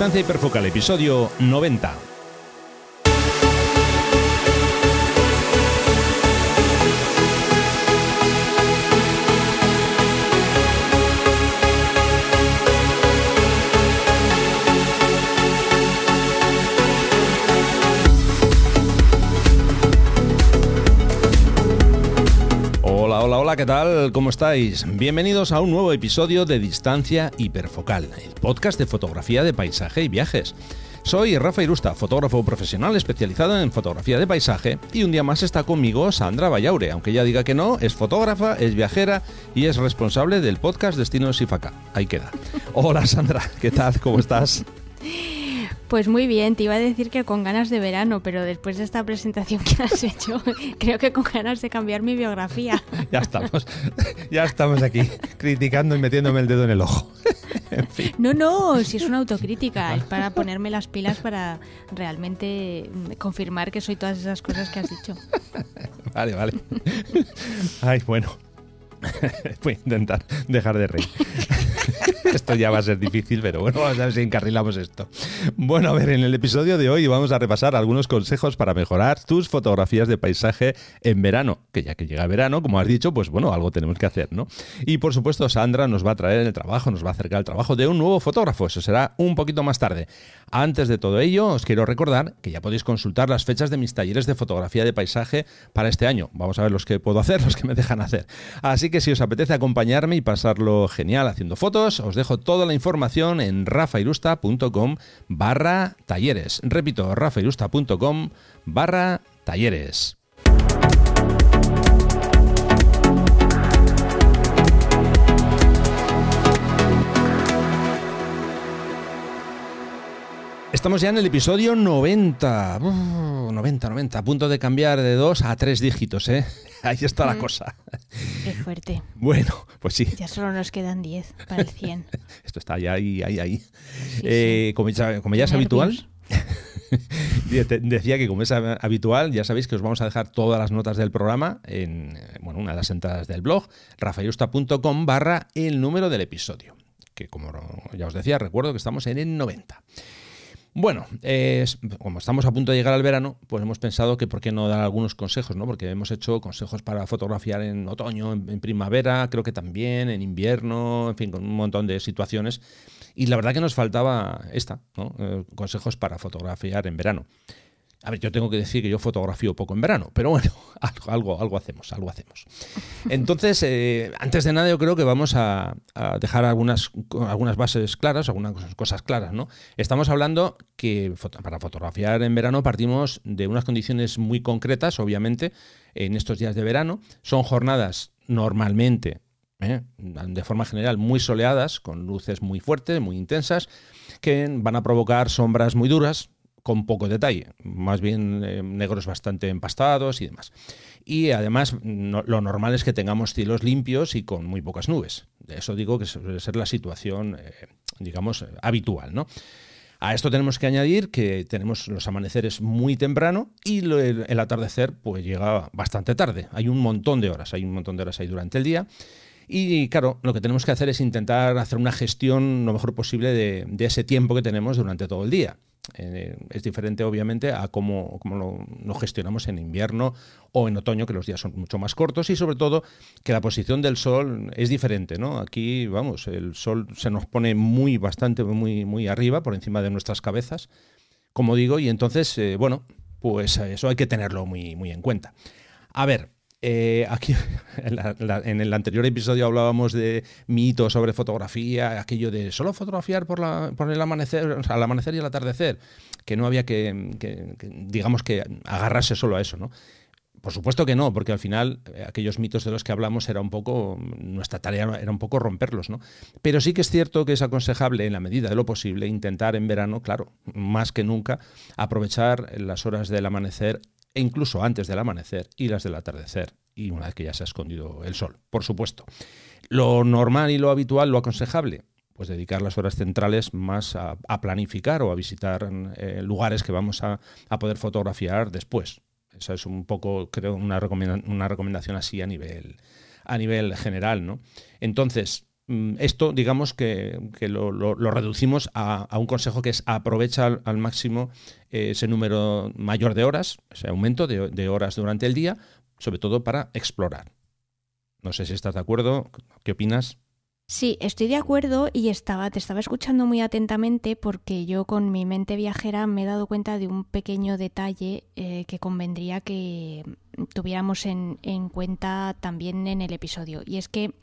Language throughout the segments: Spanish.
Distancia Hiperfocal, episodio 90. ¿Qué tal? ¿Cómo estáis? Bienvenidos a un nuevo episodio de Distancia Hiperfocal, el podcast de fotografía de paisaje y viajes. Soy Rafa Irusta, fotógrafo profesional especializado en fotografía de paisaje y un día más está conmigo Sandra Vallaure, aunque ya diga que no, es fotógrafa, es viajera y es responsable del podcast Destinos Ifaca. Ahí queda. Hola Sandra, ¿qué tal? ¿Cómo estás? Pues muy bien, te iba a decir que con ganas de verano, pero después de esta presentación que has hecho, creo que con ganas de cambiar mi biografía. Ya estamos, ya estamos aquí, criticando y metiéndome el dedo en el ojo. No, no, si es una autocrítica, es para ponerme las pilas para realmente confirmar que soy todas esas cosas que has dicho. Vale, vale. Ay, bueno. Voy a intentar dejar de reír. esto ya va a ser difícil, pero bueno, vamos a ver si encarrilamos esto. Bueno, a ver, en el episodio de hoy vamos a repasar algunos consejos para mejorar tus fotografías de paisaje en verano, que ya que llega verano, como has dicho, pues bueno, algo tenemos que hacer, ¿no? Y por supuesto, Sandra nos va a traer el trabajo, nos va a acercar el trabajo de un nuevo fotógrafo, eso será un poquito más tarde. Antes de todo ello, os quiero recordar que ya podéis consultar las fechas de mis talleres de fotografía de paisaje para este año. Vamos a ver los que puedo hacer, los que me dejan hacer. Así que si os apetece acompañarme y pasarlo genial haciendo fotos, os dejo toda la información en rafairusta.com barra talleres. Repito, rafairusta.com barra talleres. Estamos ya en el episodio 90. 90, 90. A punto de cambiar de 2 a 3 dígitos, ¿eh? Ahí está la cosa. Qué fuerte. Bueno, pues sí. Ya solo nos quedan 10 para el 100. Esto está ahí, ahí, ahí. Eh, como, ya, como ya es habitual, Decía que como es habitual, ya sabéis que os vamos a dejar todas las notas del programa en bueno, una de las entradas del blog, rafaelusta.com barra el número del episodio. Que como ya os decía, recuerdo que estamos en el 90. Bueno, como estamos a punto de llegar al verano, pues hemos pensado que por qué no dar algunos consejos, ¿no? Porque hemos hecho consejos para fotografiar en otoño, en, primavera, creo que también, en invierno, en fin, con un montón de situaciones. Y la verdad que nos faltaba esta. Eh, consejos para fotografiar en verano. A ver, yo tengo que decir que yo fotografío poco en verano, pero bueno, algo, algo, hacemos, algo hacemos. Entonces, eh, antes de nada, yo creo que vamos a, dejar algunas, algunas bases claras, algunas cosas claras, ¿no? Estamos hablando que para fotografiar en verano partimos de unas condiciones muy concretas, obviamente, en estos días de verano. Son jornadas normalmente, ¿eh? de forma general, muy soleadas, con luces muy fuertes, muy intensas, que van a provocar sombras muy duras, con poco detalle, más bien eh, negros bastante empastados y demás. Y además lo normal es que tengamos cielos limpios y con muy pocas nubes. De eso digo que suele ser la situación, eh, digamos, habitual, ¿no? A esto tenemos que añadir que tenemos los amaneceres muy temprano y el, atardecer pues llega bastante tarde. Hay un montón de horas, hay un montón de horas ahí durante el día. Y claro, lo que tenemos que hacer es intentar hacer una gestión lo mejor posible de ese tiempo que tenemos durante todo el día. Eh, es diferente, obviamente, a cómo, lo, gestionamos en invierno o en otoño, que los días son mucho más cortos y sobre todo que la posición del sol es diferente, ¿no? Aquí, vamos, el sol se nos pone muy, bastante, muy, muy arriba, por encima de nuestras cabezas, como digo, y entonces, eh, bueno, pues eso hay que tenerlo muy, muy en cuenta. A ver, eh, aquí en, el anterior episodio hablábamos de mitos sobre fotografía, aquello de solo fotografiar por, la, por el amanecer, al amanecer y al atardecer, que no había que, digamos que agarrarse solo a eso, ¿no? Por supuesto que no, porque al final eh, aquellos mitos de los que hablamos era un poco, nuestra tarea era un poco romperlos, ¿no? Pero sí que es cierto que es aconsejable, en la medida de lo posible, intentar en verano, claro, más que nunca, aprovechar las horas del amanecer e incluso antes del amanecer y las del atardecer, y una vez que ya se ha escondido el sol, por supuesto. Lo normal y lo habitual, lo aconsejable, pues dedicar las horas centrales más a, planificar o a visitar eh, lugares que vamos a, poder fotografiar después. Esa es un poco, creo, una, recomendación, una recomendación así a nivel, a nivel general, ¿no? Entonces, esto, digamos que, lo, reducimos a, un consejo que es aprovecha al, máximo eh, ese número mayor de horas, ese aumento de, horas durante el día, sobre todo para explorar. No sé si estás de acuerdo, ¿qué opinas? Sí, estoy de acuerdo y estaba, te estaba escuchando muy atentamente porque yo con mi mente viajera me he dado cuenta de un pequeño detalle eh, que convendría que tuviéramos en cuenta también en el episodio. Y es que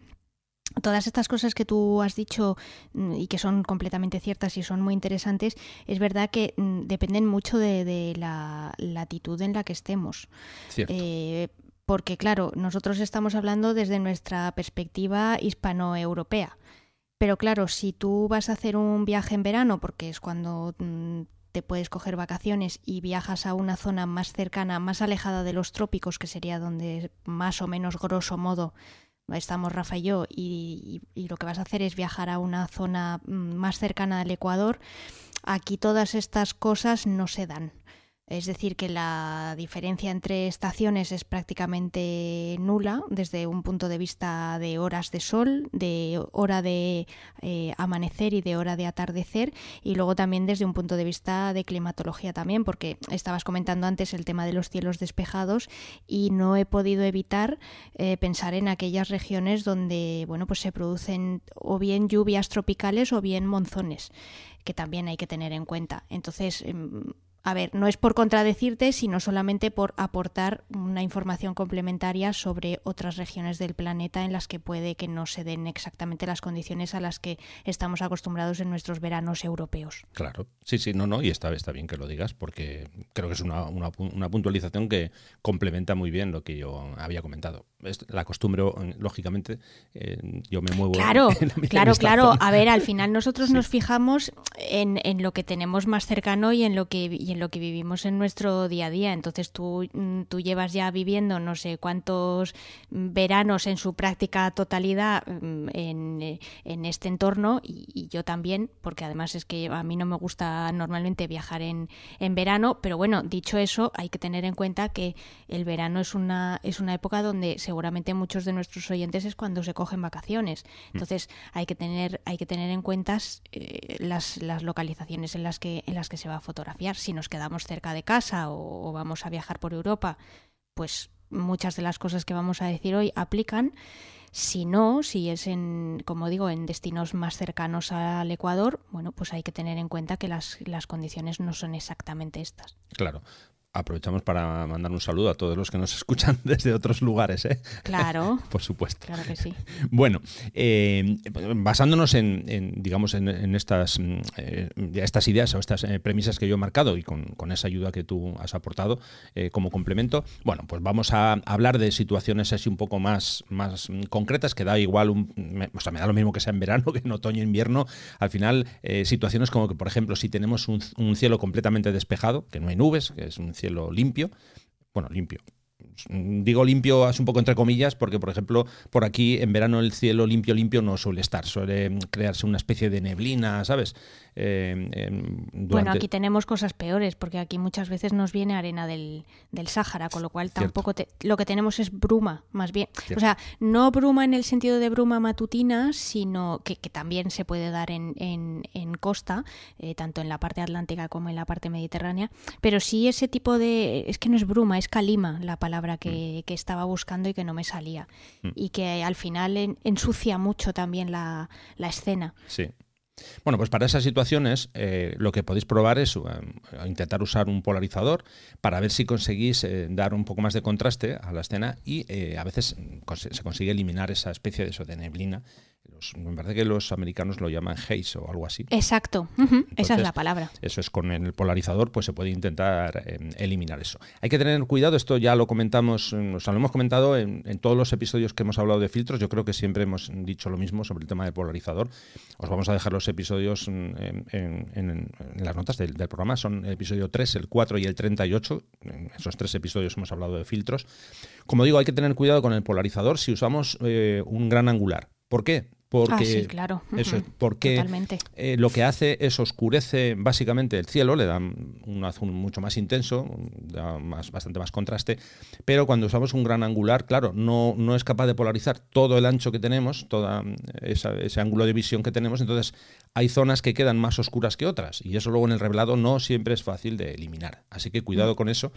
todas estas cosas que tú has dicho mm, y que son completamente ciertas y son muy interesantes, es verdad que mm, dependen mucho de, la latitud en la que estemos. Cierto. Eh, porque claro, nosotros estamos hablando desde nuestra perspectiva hispanoeuropea. Pero claro, si tú vas a hacer un viaje en verano, porque es cuando mm, te puedes coger vacaciones y viajas a una zona más cercana, más alejada de los trópicos, que sería donde más o menos grosso modo estamos Rafa y yo, y, y lo que vas a hacer es viajar a una zona mm, más cercana al Ecuador, aquí todas estas cosas no se dan. Es decir, que la diferencia entre estaciones es prácticamente nula desde un punto de vista de horas de sol, de hora de eh, amanecer y de hora de atardecer, y luego también desde un punto de vista de climatología también, porque estabas comentando antes el tema de los cielos despejados y no he podido evitar eh, pensar en aquellas regiones donde bueno pues se producen o bien lluvias tropicales o bien monzones que también hay que tener en cuenta. Entonces, em, a ver, no es por contradecirte, sino solamente por aportar una información complementaria sobre otras regiones del planeta en las que puede que no se den exactamente las condiciones a las que estamos acostumbrados en nuestros veranos europeos. Claro, sí, sí, no, no, y está, está bien que lo digas porque creo que es una, una puntualización que complementa muy bien lo que yo había comentado la costumbre, lógicamente, eh, yo me muevo. Claro, claro, claro. A ver, al final nosotros nos fijamos en, en, lo que tenemos más cercano y en lo que y en lo que vivimos en nuestro día a día. Entonces tú, mm, tú llevas ya viviendo no sé cuántos veranos en su práctica totalidad mm, en, en este entorno y, yo también, porque además es que a mí no me gusta normalmente viajar en, en verano, pero bueno, dicho eso, hay que tener en cuenta que el verano es una, es una época donde seguramente muchos de nuestros oyentes es cuando se cogen vacaciones. Mm. Entonces hay que tener, hay que tener en cuenta eh, las, las, localizaciones en las, que, en las que se va a fotografiar. Si nos quedamos cerca de casa o, vamos a viajar por Europa, pues muchas de las cosas que vamos a decir hoy aplican. Si no, si es en, como digo, en destinos más cercanos al Ecuador, bueno, pues hay que tener en cuenta que las, las condiciones no son exactamente estas. Claro aprovechamos para mandar un saludo a todos los que nos escuchan desde otros lugares, ¿eh? Claro. Por supuesto. Claro que sí. Bueno, eh, basándonos en, digamos, en, estas, mm, eh, estas ideas o estas premisas que yo he marcado y con, esa ayuda que tú has aportado como complemento, bueno, pues vamos a hablar de situaciones así un poco más, más concretas, que da igual, un, o sea, me da lo mismo que sea en verano que en otoño, invierno. Al final, situaciones como que, por ejemplo, si tenemos un, un cielo completamente despejado, que no hay nubes, que es un cielo cielo limpio, bueno, limpio, digo limpio es un poco entre comillas porque por ejemplo por aquí en verano el cielo limpio limpio no suele estar. Suele crearse una especie de neblina sabes eh, bueno aquí tenemos cosas peores porque aquí muchas veces nos viene arena del, del Sáhara con lo cual tampoco lo que tenemos es bruma más bien o sea no bruma en el sentido de bruma matutina sino que, también se puede dar en, en, costa eh, tanto en la parte atlántica como en la parte mediterránea pero sí ese tipo de es que no es bruma es calima la palabra Mm. que, estaba buscando y que no me salía. Mm. Y que al final ensucia mucho también la, escena. Sí. Bueno, pues para esas situaciones eh, lo que podéis probar es eh, intentar usar un polarizador para ver si conseguís eh, dar un poco más de contraste a la escena y a veces se consigue eliminar esa especie de, eso, de neblina me parece que los americanos lo llaman haze o algo así. Exacto, esa es la palabra. Eso es con el polarizador, pues se puede intentar em, eliminar eso. Hay que tener cuidado, esto ya lo comentamos, o sea, lo hemos comentado en, todos los episodios que hemos hablado de filtros, yo creo que siempre hemos dicho lo mismo sobre el tema del polarizador. Os vamos a dejar los episodios en, las notas del, programa, son el episodio 3, el 4 y el 38, en esos tres episodios hemos hablado de filtros. Como digo, hay que tener cuidado con el polarizador si usamos eh, un gran angular. ¿Por qué? Porque ah, sí, claro. eso porque eh, lo que hace es oscurece básicamente el cielo, le da un azul mucho más intenso, da más, bastante más contraste, pero cuando usamos un gran angular, claro, no, no es capaz de polarizar todo el ancho que tenemos, todo ese ángulo de visión que tenemos, entonces hay zonas que quedan más oscuras que otras y eso luego en el revelado no siempre es fácil de eliminar. Así que cuidado mm. con eso.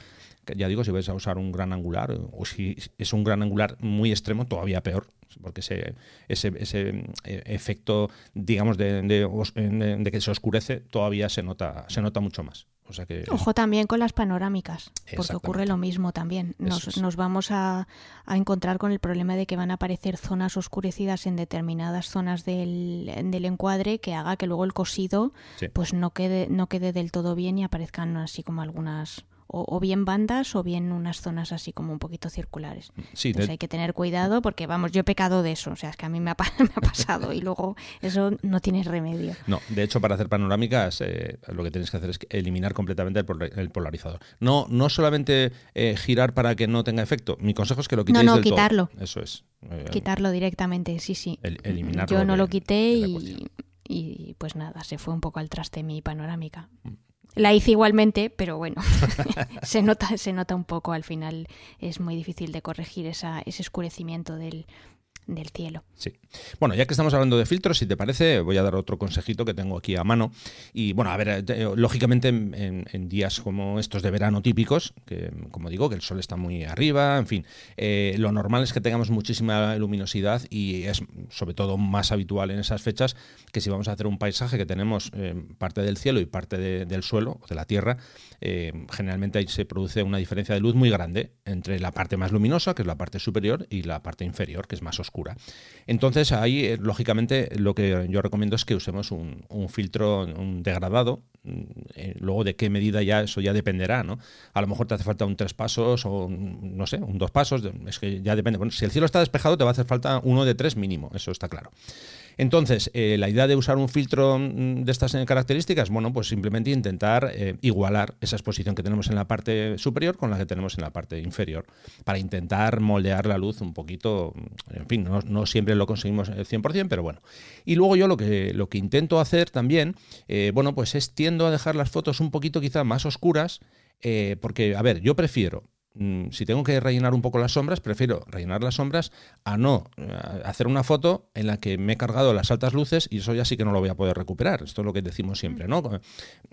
Ya digo, si vais a usar un gran angular o si es un gran angular muy extremo, todavía peor, porque ese, ese, ese eh, efecto, digamos, de, de, que se oscurece todavía se nota, se nota mucho más. O sea que Ojo también con las panorámicas, porque ocurre lo mismo también. Nos, nos vamos a, a, encontrar con el problema de que van a aparecer zonas oscurecidas en determinadas zonas del, del encuadre que haga que luego el cosido pues no quede, no quede del todo bien y aparezcan así como algunas o, bien bandas o bien unas zonas así como un poquito circulares. Sí, Entonces hay que tener cuidado porque, vamos, yo he pecado de eso, o sea, es que a mí me ha, pasado y luego eso no tiene remedio. No, de hecho, para hacer panorámicas eh, lo que tienes que hacer es eliminar completamente el, polarizador. No, no solamente eh, girar para que no tenga efecto, mi consejo es que lo quitéis No, no, quitarlo. Eso es. Eh, quitarlo directamente, sí, sí. eliminarlo. Yo no lo quité y, y pues nada, se fue un poco al traste mi panorámica. Mm. La hice igualmente, pero bueno, se, nota, se nota un poco al final. Es muy difícil de corregir esa, ese oscurecimiento del, del cielo. Sí. Bueno, ya que estamos hablando de filtros, si te parece, voy a dar otro consejito que tengo aquí a mano. Y bueno, a ver, eh, lógicamente en, días como estos de verano típicos, que como digo, que el sol está muy arriba, en fin, eh, lo normal es que tengamos muchísima luminosidad y es sobre todo más habitual en esas fechas que si vamos a hacer un paisaje que tenemos eh, parte del cielo y parte del suelo, de la tierra, generalmente ahí se produce una diferencia de luz muy grande entre la parte más luminosa, que es la parte superior, y la parte inferior, que es más oscura. Entonces ahí, eh, lógicamente, lo que yo recomiendo es que usemos un, filtro un degradado. Mm, eh, luego de qué medida ya eso ya dependerá, ¿no? A lo mejor te hace falta un tres pasos o no sé, un dos pasos, es que ya depende. Bueno, si el cielo está despejado te va a hacer falta uno de tres mínimo, eso está claro. Entonces, eh, la idea de usar un filtro mm, de estas características, bueno, pues simplemente intentar eh, igualar esa exposición que tenemos en la parte superior con la que tenemos en la parte inferior, para intentar moldear la luz un poquito, mm, en fin, no, siempre lo conseguimos al 100%, pero bueno. Y luego yo lo que, lo que intento hacer también, eh, bueno, pues es tiendo a dejar las fotos un poquito quizá más oscuras, porque, a ver, yo prefiero si tengo que rellenar un poco las sombras, prefiero rellenar las sombras a no eh, hacer una foto en la que me he cargado las altas luces y eso ya sí que no lo voy a poder recuperar. Esto es lo que decimos siempre, ¿no?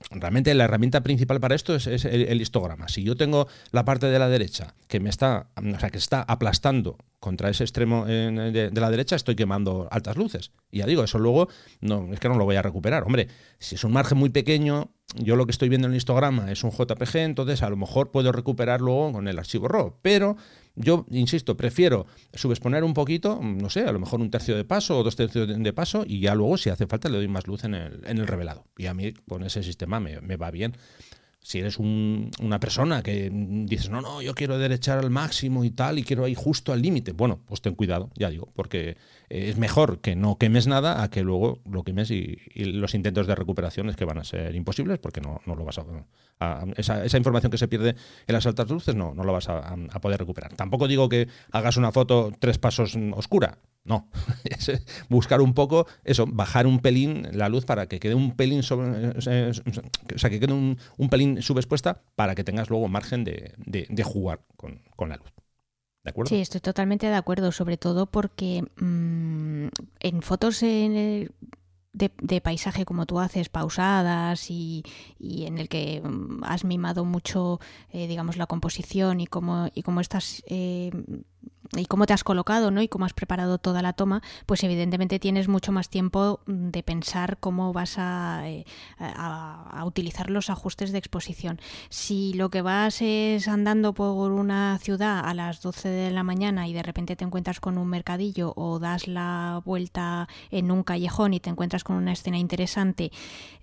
Realmente la herramienta principal para esto es, el, histograma. Si yo tengo la parte de la derecha que me está, o sea, que está aplastando contra ese extremo de, la derecha, estoy quemando altas luces. Y ya digo, eso luego no, es que no lo voy a recuperar. Hombre, si es un margen muy pequeño, yo lo que estoy viendo en el histograma es un JPG, entonces a lo mejor puedo recuperar luego con el archivo RAW, pero yo, insisto, prefiero subexponer un poquito, no sé, a lo mejor un tercio de paso o dos tercios de paso y ya luego, si hace falta, le doy más luz en el, en el revelado. Y a mí con ese sistema me, me va bien si eres una persona que dices, no, no, yo quiero derechar al máximo y tal, y quiero ir justo al límite, bueno, pues ten cuidado, ya digo, porque es mejor que no quemes nada a que luego lo quemes y, los intentos de recuperación es que van a ser imposibles porque no, no lo vas a... esa, esa, información que se pierde en las altas luces no, no lo vas a, a poder recuperar. Tampoco digo que hagas una foto tres pasos oscura, no, es buscar un poco eso, bajar un pelín la luz para que quede un pelín sobre, o sea, que quede un, pelín subexpuesta para que tengas luego margen de, jugar con, la luz. ¿De acuerdo? Sí, estoy totalmente de acuerdo, sobre todo porque mm, en fotos de, paisaje como tú haces, pausadas y, en el que mm, has mimado mucho, eh, digamos, la composición y cómo, y cómo estás eh, y cómo te has colocado, ¿no? Y cómo has preparado toda la toma, pues evidentemente tienes mucho más tiempo de pensar cómo vas eh, a, a, utilizar los ajustes de exposición. Si lo que vas es andando por una ciudad a las 12 de la mañana y de repente te encuentras con un mercadillo o das la vuelta en un callejón y te encuentras con una escena interesante,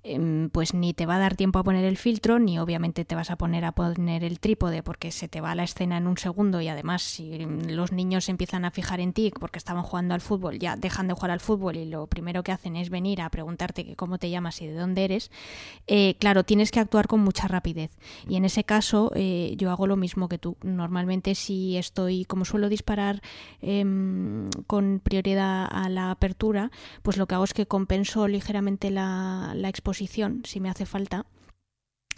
em, pues ni te va a dar tiempo a poner el filtro, ni obviamente te vas a poner a poner el trípode porque se te va la escena en un segundo y además si los niños se empiezan a fijar en ti porque estaban jugando al fútbol, ya dejan de jugar al fútbol y lo primero que hacen es venir a preguntarte cómo te llamas y de dónde eres, eh, claro, tienes que actuar con mucha rapidez. Y en ese caso eh, yo hago lo mismo que tú. Normalmente si estoy, como suelo disparar em, con prioridad a la apertura, pues lo que hago es que compenso ligeramente la exposición si me hace falta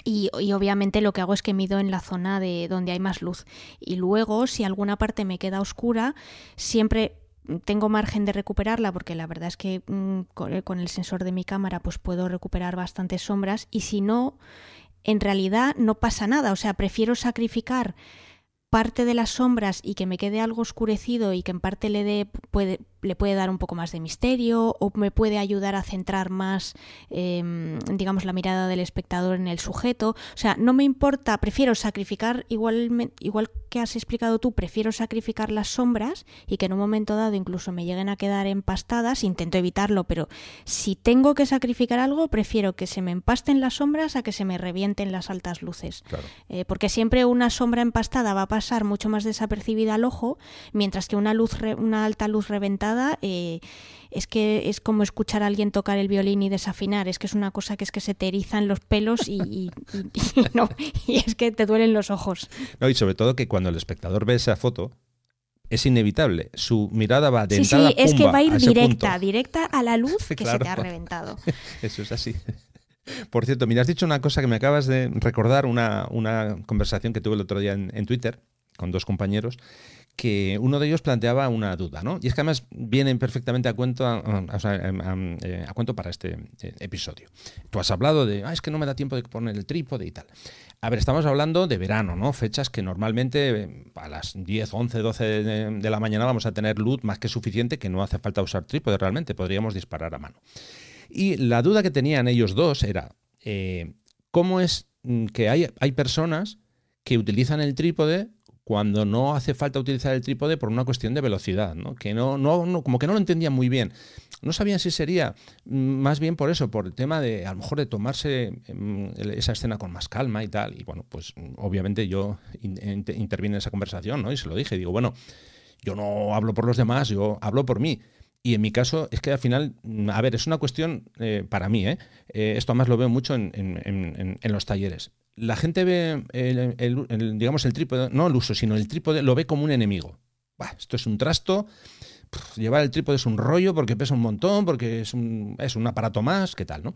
y, obviamente lo que hago es que mido en la zona de donde hay más luz. Y luego, si alguna parte me queda oscura, siempre tengo margen de recuperarla porque la verdad es que mm, con el sensor de mi cámara pues puedo recuperar bastantes sombras y si no, en realidad no pasa nada. O sea, prefiero sacrificar parte de las sombras y que me quede algo oscurecido y que en parte le dé puede le puede dar un poco más de misterio o me puede ayudar a centrar más, em, digamos, la mirada del espectador en el sujeto. O sea, no me importa, prefiero sacrificar, igual, igual que has explicado tú, prefiero sacrificar las sombras y que en un momento dado incluso me lleguen a quedar empastadas. Intento evitarlo, pero si tengo que sacrificar algo, prefiero que se me empasten las sombras a que se me revienten las altas luces. Eh, porque siempre una sombra empastada va a pasar mucho más desapercibida al ojo, mientras que una luz, una alta luz reventada eh, es que es como escuchar a alguien tocar el violín y desafinar, es que es una cosa que es que se te erizan los pelos y, no, y es que te duelen los ojos. No, y sobre todo que cuando el espectador ve esa foto, es inevitable. Su mirada va de sí, Sí, es que va a ir directa, directa a la luz que se te ha reventado. Eso es así. Por cierto, mira, has dicho una cosa que me acabas de recordar, una, una conversación que tuve el otro día en Twitter con dos compañeros, que uno de ellos planteaba una duda, ¿no? Y es que además vienen perfectamente a cuento, a, eh, cuento para este eh, episodio. Tú has hablado de, ah, es que no me da tiempo de poner el trípode y tal. A ver, estamos hablando de verano, ¿no? Fechas que normalmente eh, a las 10, 11, 12 de, la mañana vamos a tener luz más que suficiente, que no hace falta usar trípode realmente, podríamos disparar a mano. Y la duda que tenían ellos dos era, ¿cómo es mm, que hay, hay personas que utilizan el trípode cuando no hace falta utilizar el trípode por una cuestión de velocidad, ¿no? que no, no, como que no lo entendían muy bien. No sabían si sería mm, más bien por eso, por el tema de a lo mejor de tomarse mm, esa escena con más calma y tal. Y bueno, pues obviamente yo intervine en esa conversación ¿no? y se lo dije. Digo, bueno, yo no hablo por los demás, yo hablo por mí. Y en mi caso es que al final, mm, a ver, es una cuestión eh, para mí, ¿eh? ¿eh? esto además lo veo mucho en, en, los talleres la gente ve el, digamos el trípode, no el uso, sino el trípode, lo ve como un enemigo. esto es un trasto, llevar el trípode es un rollo porque pesa un montón, porque es un, es un aparato más, ¿qué tal? ¿no?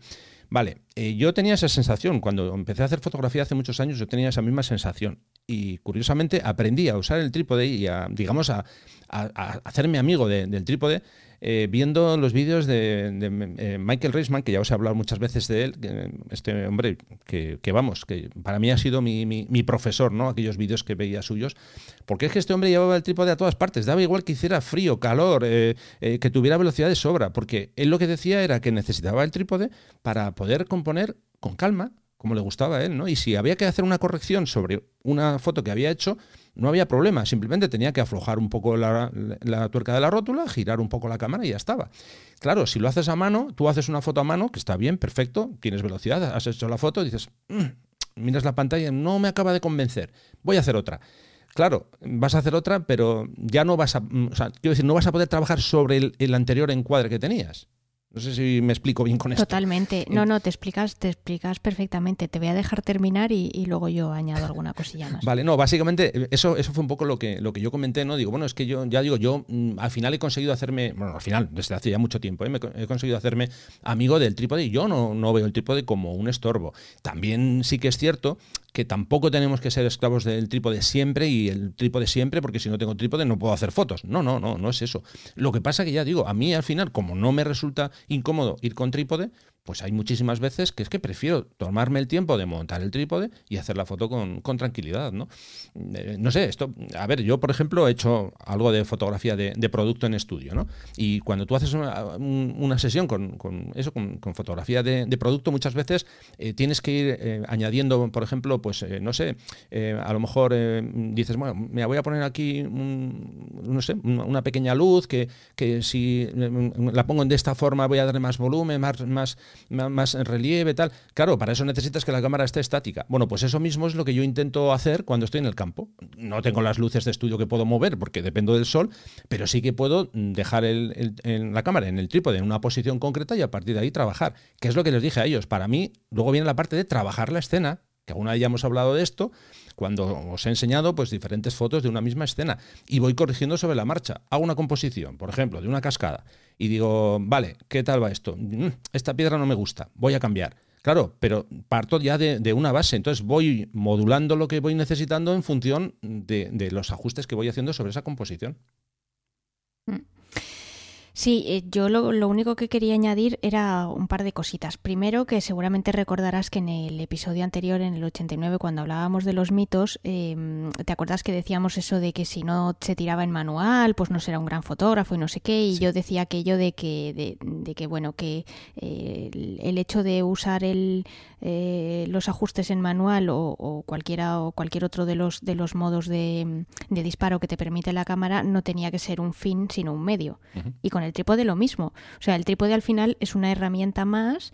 Vale, eh, yo tenía esa sensación, cuando empecé a hacer fotografía hace muchos años, yo tenía esa misma sensación. Y curiosamente aprendí a usar el trípode y a, digamos, a, hacerme amigo del trípode eh, viendo los vídeos de, eh, Michael Reisman, que ya os he hablado muchas veces de él, este hombre que, vamos, que para mí ha sido mi, profesor, ¿no? Aquellos vídeos que veía suyos, porque es que este hombre llevaba el trípode a todas partes, daba igual que hiciera frío, calor, eh, que tuviera velocidad de sobra, porque él lo que decía era que necesitaba el trípode para poder componer con calma, como le gustaba a él, ¿no? Y si había que hacer una corrección sobre una foto que había hecho, no había problema, simplemente tenía que aflojar un poco la, tuerca de la rótula, girar un poco la cámara y ya estaba. Claro, si lo haces a mano, tú haces una foto a mano, que está bien, perfecto, tienes velocidad, has hecho la foto, dices, mm", miras la pantalla, no me acaba de convencer, voy a hacer otra. Claro, vas a hacer otra, pero ya no vas a, o sea, quiero decir, no vas a poder trabajar sobre el anterior encuadre que tenías. No sé si me explico bien con esto. Totalmente. No, no, te explicas, te explicas perfectamente. Te voy a dejar terminar y, luego yo añado alguna cosilla más. Vale, no, básicamente eso, eso fue un poco lo que, lo que yo comenté, ¿no? Digo, bueno, es que yo, ya digo, yo mm, al final he conseguido hacerme, bueno, al final, desde hace ya mucho tiempo, ¿eh? he conseguido hacerme amigo del trípode y yo no, no veo el trípode como un estorbo. También sí que es cierto que tampoco tenemos que ser esclavos del trípode siempre y el trípode siempre, porque si no tengo trípode no puedo hacer fotos. No, no, no, no es eso. Lo que pasa que ya digo, a mí al final, como no me resulta incómodo ir con trípode, pues hay muchísimas veces que es que prefiero tomarme el tiempo de montar el trípode y hacer la foto con, tranquilidad, ¿no? Eh, no sé, esto, a ver, yo por ejemplo he hecho algo de fotografía de, producto en estudio, ¿no? Y cuando tú haces una, sesión con, eso, con, fotografía de, producto, muchas veces eh, tienes que ir eh, añadiendo, por ejemplo, pues no sé, a lo mejor dices, bueno, me voy a poner aquí, no sé, una pequeña luz que, que si la pongo de esta forma voy a darle más volumen, más, más más relieve, tal. Claro, para eso necesitas que la cámara esté estática. Bueno, pues eso mismo es lo que yo intento hacer cuando estoy en el campo. No tengo las luces de estudio que puedo mover porque dependo del sol, pero sí que puedo dejar la cámara en el trípode en una posición concreta y a partir de ahí trabajar. Que es lo que les dije a ellos. Para mí, luego viene la parte de trabajar la escena, que alguna vez ya hemos hablado de esto, cuando os he enseñado pues diferentes fotos de una misma escena y voy corrigiendo sobre la marcha. Hago una composición, por ejemplo, de una cascada y digo, vale, ¿qué tal va esto? Mm, esta piedra no me gusta, voy a cambiar. Claro, pero parto ya de, una base, entonces voy modulando lo que voy necesitando en función de, los ajustes que voy haciendo sobre esa composición. Mm. Sí, eh, yo lo, único que quería añadir era un par de cositas. Primero, que seguramente recordarás que en el episodio anterior, en el 89, cuando hablábamos de los mitos, em, ¿te acuerdas que decíamos eso de que si no se tiraba en manual, pues no será un gran fotógrafo y no sé qué? Y yo decía aquello de que, de, que bueno, que eh, el hecho de usar el, eh, los ajustes en manual o, cualquiera o cualquier otro de los de los modos de, disparo que te permite la cámara no tenía que ser un fin sino un medio. Y con el trípode lo mismo. O sea el trípode al final es una herramienta más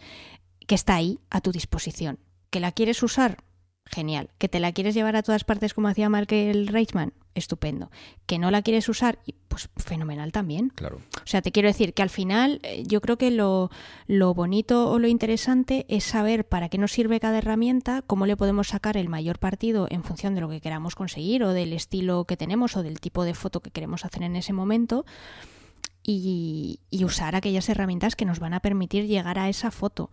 que está ahí a tu disposición. Que la quieres usar genial. Que te la quieres llevar a todas partes como hacía el Reichman, estupendo. Que no la quieres usar, pues fenomenal también. Claro. O sea, te quiero decir que al final eh, yo creo que lo, lo bonito o lo interesante es saber para qué nos sirve cada herramienta, cómo le podemos sacar el mayor partido en función de lo que queramos conseguir o del estilo que tenemos o del tipo de foto que queremos hacer en ese momento. Y, y usar aquellas herramientas que nos van a permitir llegar a esa foto.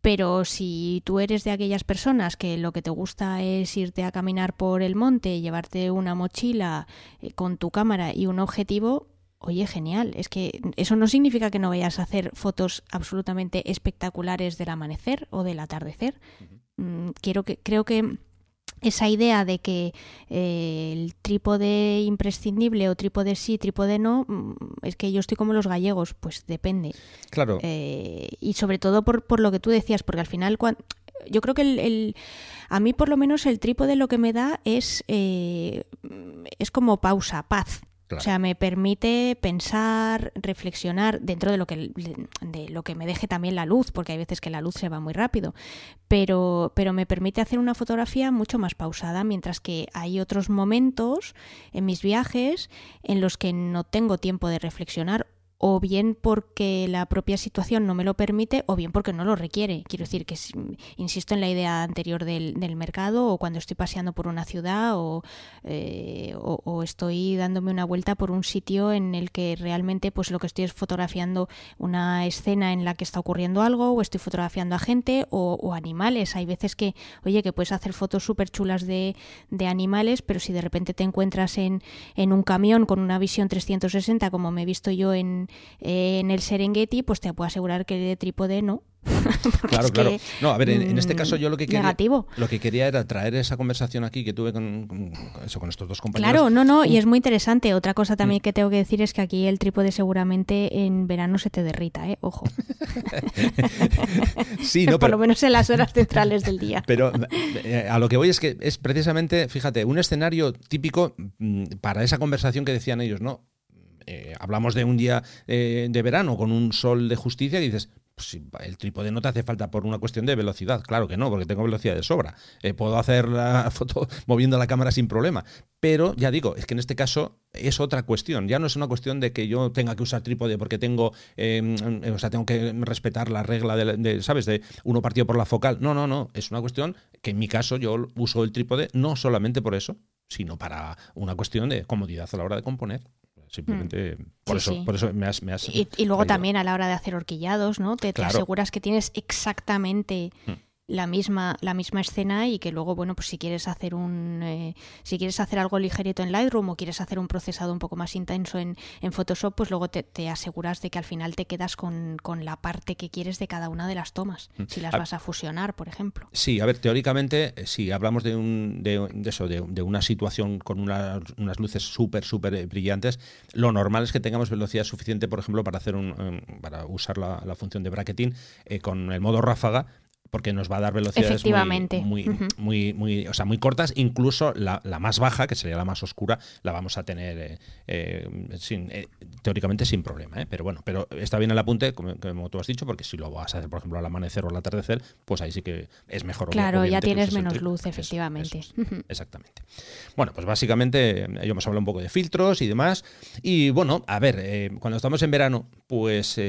Pero si tú eres de aquellas personas que lo que te gusta es irte a caminar por el monte, llevarte una mochila eh, con tu cámara y un objetivo, oye, genial. Es que eso no significa que no vayas a hacer fotos absolutamente espectaculares del amanecer o del atardecer. Mm, quiero que, creo que esa idea de que eh, el trípode imprescindible o trípode sí, trípode no, mm, es que yo estoy como los gallegos, pues depende. Claro. Eh, y sobre todo por, por, lo que tú decías, porque al final yo creo que el, a mí por lo menos el trípode lo que me da es, eh, es como pausa, paz. O sea, me permite pensar, reflexionar dentro de lo que de lo que me deje también la luz, porque hay veces que la luz se va muy rápido, pero pero me permite hacer una fotografía mucho más pausada, mientras que hay otros momentos en mis viajes en los que no tengo tiempo de reflexionar o bien porque la propia situación no me lo permite o bien porque no lo requiere. Quiero decir que insisto en la idea anterior del, mercado o cuando estoy paseando por una ciudad eh, o, o, estoy dándome una vuelta por un sitio en el que realmente pues lo que estoy es fotografiando una escena en la que está ocurriendo algo o estoy fotografiando a gente o, animales. Hay veces que, oye, que puedes hacer fotos súper chulas de, de, animales, pero si de repente te encuentras en, en un camión con una visión 360 como me he visto yo en, en, el Serengeti, pues te puedo asegurar que de trípode no. claro, claro. No, a ver, en, este caso yo lo que quería, lo que quería era traer esa conversación aquí que tuve con, eso, con estos dos compañeros. Claro, no, no, y es muy interesante. Otra cosa también mm. que tengo que decir es que aquí el trípode seguramente en verano se te derrita, ¿eh? Ojo. sí, no, Por lo menos en las horas centrales del día. Pero eh, a lo que voy es que es precisamente, fíjate, un escenario típico mm, para esa conversación que decían ellos, ¿no? Eh, hablamos de un día eh, de verano con un sol de justicia y dices, pues el trípode no te hace falta por una cuestión de velocidad. Claro que no, porque tengo velocidad de sobra. Eh, puedo hacer la foto moviendo la cámara sin problema. Pero ya digo, es que en este caso es otra cuestión. Ya no es una cuestión de que yo tenga que usar trípode porque tengo, em, o sea, tengo que respetar la regla de, ¿sabes? De uno partido por la focal. No, no, no. Es una cuestión que en mi caso yo uso el trípode no solamente por eso, sino para una cuestión de comodidad a la hora de componer. Simplemente mm. por, eso, por eso me has... Me has y, luego también a la hora de hacer horquillados, ¿no? Te, te aseguras que tienes exactamente... Mm la misma, la misma escena y que luego, bueno, pues si quieres hacer un eh, si quieres hacer algo ligerito en Lightroom o quieres hacer un procesado un poco más intenso en, en Photoshop, pues luego te, aseguras de que al final te quedas con, la parte que quieres de cada una de las tomas, mm. si las vas a fusionar, por ejemplo. Sí, a ver, teóricamente, eh, si hablamos de un de, eso, de, una situación con unas luces súper, súper brillantes, lo normal es que tengamos velocidad suficiente, por ejemplo, para hacer un para usar la, función de bracketing eh, con el modo ráfaga porque nos va a dar velocidades muy, muy, muy, muy, o sea, muy cortas. Incluso la, más baja, que sería la más oscura, la vamos a tener eh, eh, sin, eh, teóricamente sin problema. Pero bueno, pero está bien el apunte, como, tú has dicho, porque si lo vas a hacer, por ejemplo, al amanecer o al atardecer, pues ahí sí que es mejor. Claro, ya tienes menos luz, efectivamente. exactamente. Bueno, pues básicamente ya hemos hablado un poco de filtros y demás. Y bueno, a ver, cuando estamos en verano, pues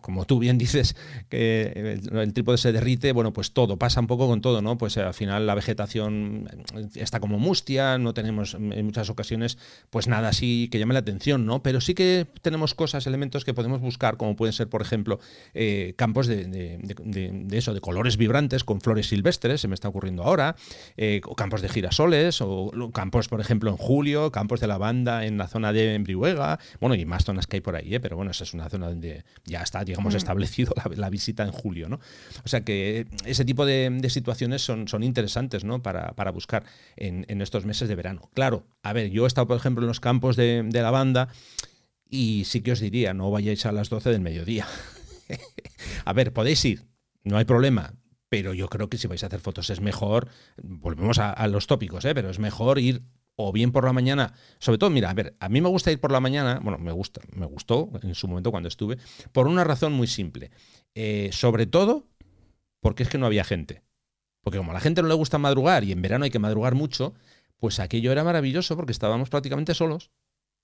como tú bien dices, que el, el trípode se derrite, bueno, pues todo, pasa un poco con todo, ¿no? Pues eh, al final la vegetación está como mustia, no tenemos en muchas ocasiones pues nada así que llame la atención, ¿no? Pero sí que tenemos cosas, elementos que podemos buscar, como pueden ser, por ejemplo, eh, campos de, eso, de colores vibrantes con flores silvestres, se me está ocurriendo ahora, eh, o campos de girasoles, o campos, por ejemplo, en julio, campos de lavanda en la zona de Embrihuega, bueno, y más zonas que hay por ahí, pero bueno, esa es una zona donde ya está, digamos, mm. establecido la, la visita en julio, ¿no? O sea que ese tipo de, situaciones son, interesantes ¿no? para, buscar en, estos meses de verano. Claro, a ver, yo he estado, por ejemplo, en los campos de, de la banda y sí que os diría, no vayáis a las 12 del mediodía. a ver, podéis ir, no hay problema, pero yo creo que si vais a hacer fotos es mejor, volvemos a, los tópicos, ¿eh? pero es mejor ir o bien por la mañana, sobre todo, mira, a ver, a mí me gusta ir por la mañana, bueno, me gusta, me gustó en su momento cuando estuve, por una razón muy simple. Eh, sobre todo porque es que no había gente. Porque como a la gente no le gusta madrugar y en verano hay que madrugar mucho, pues aquello era maravilloso porque estábamos prácticamente solos.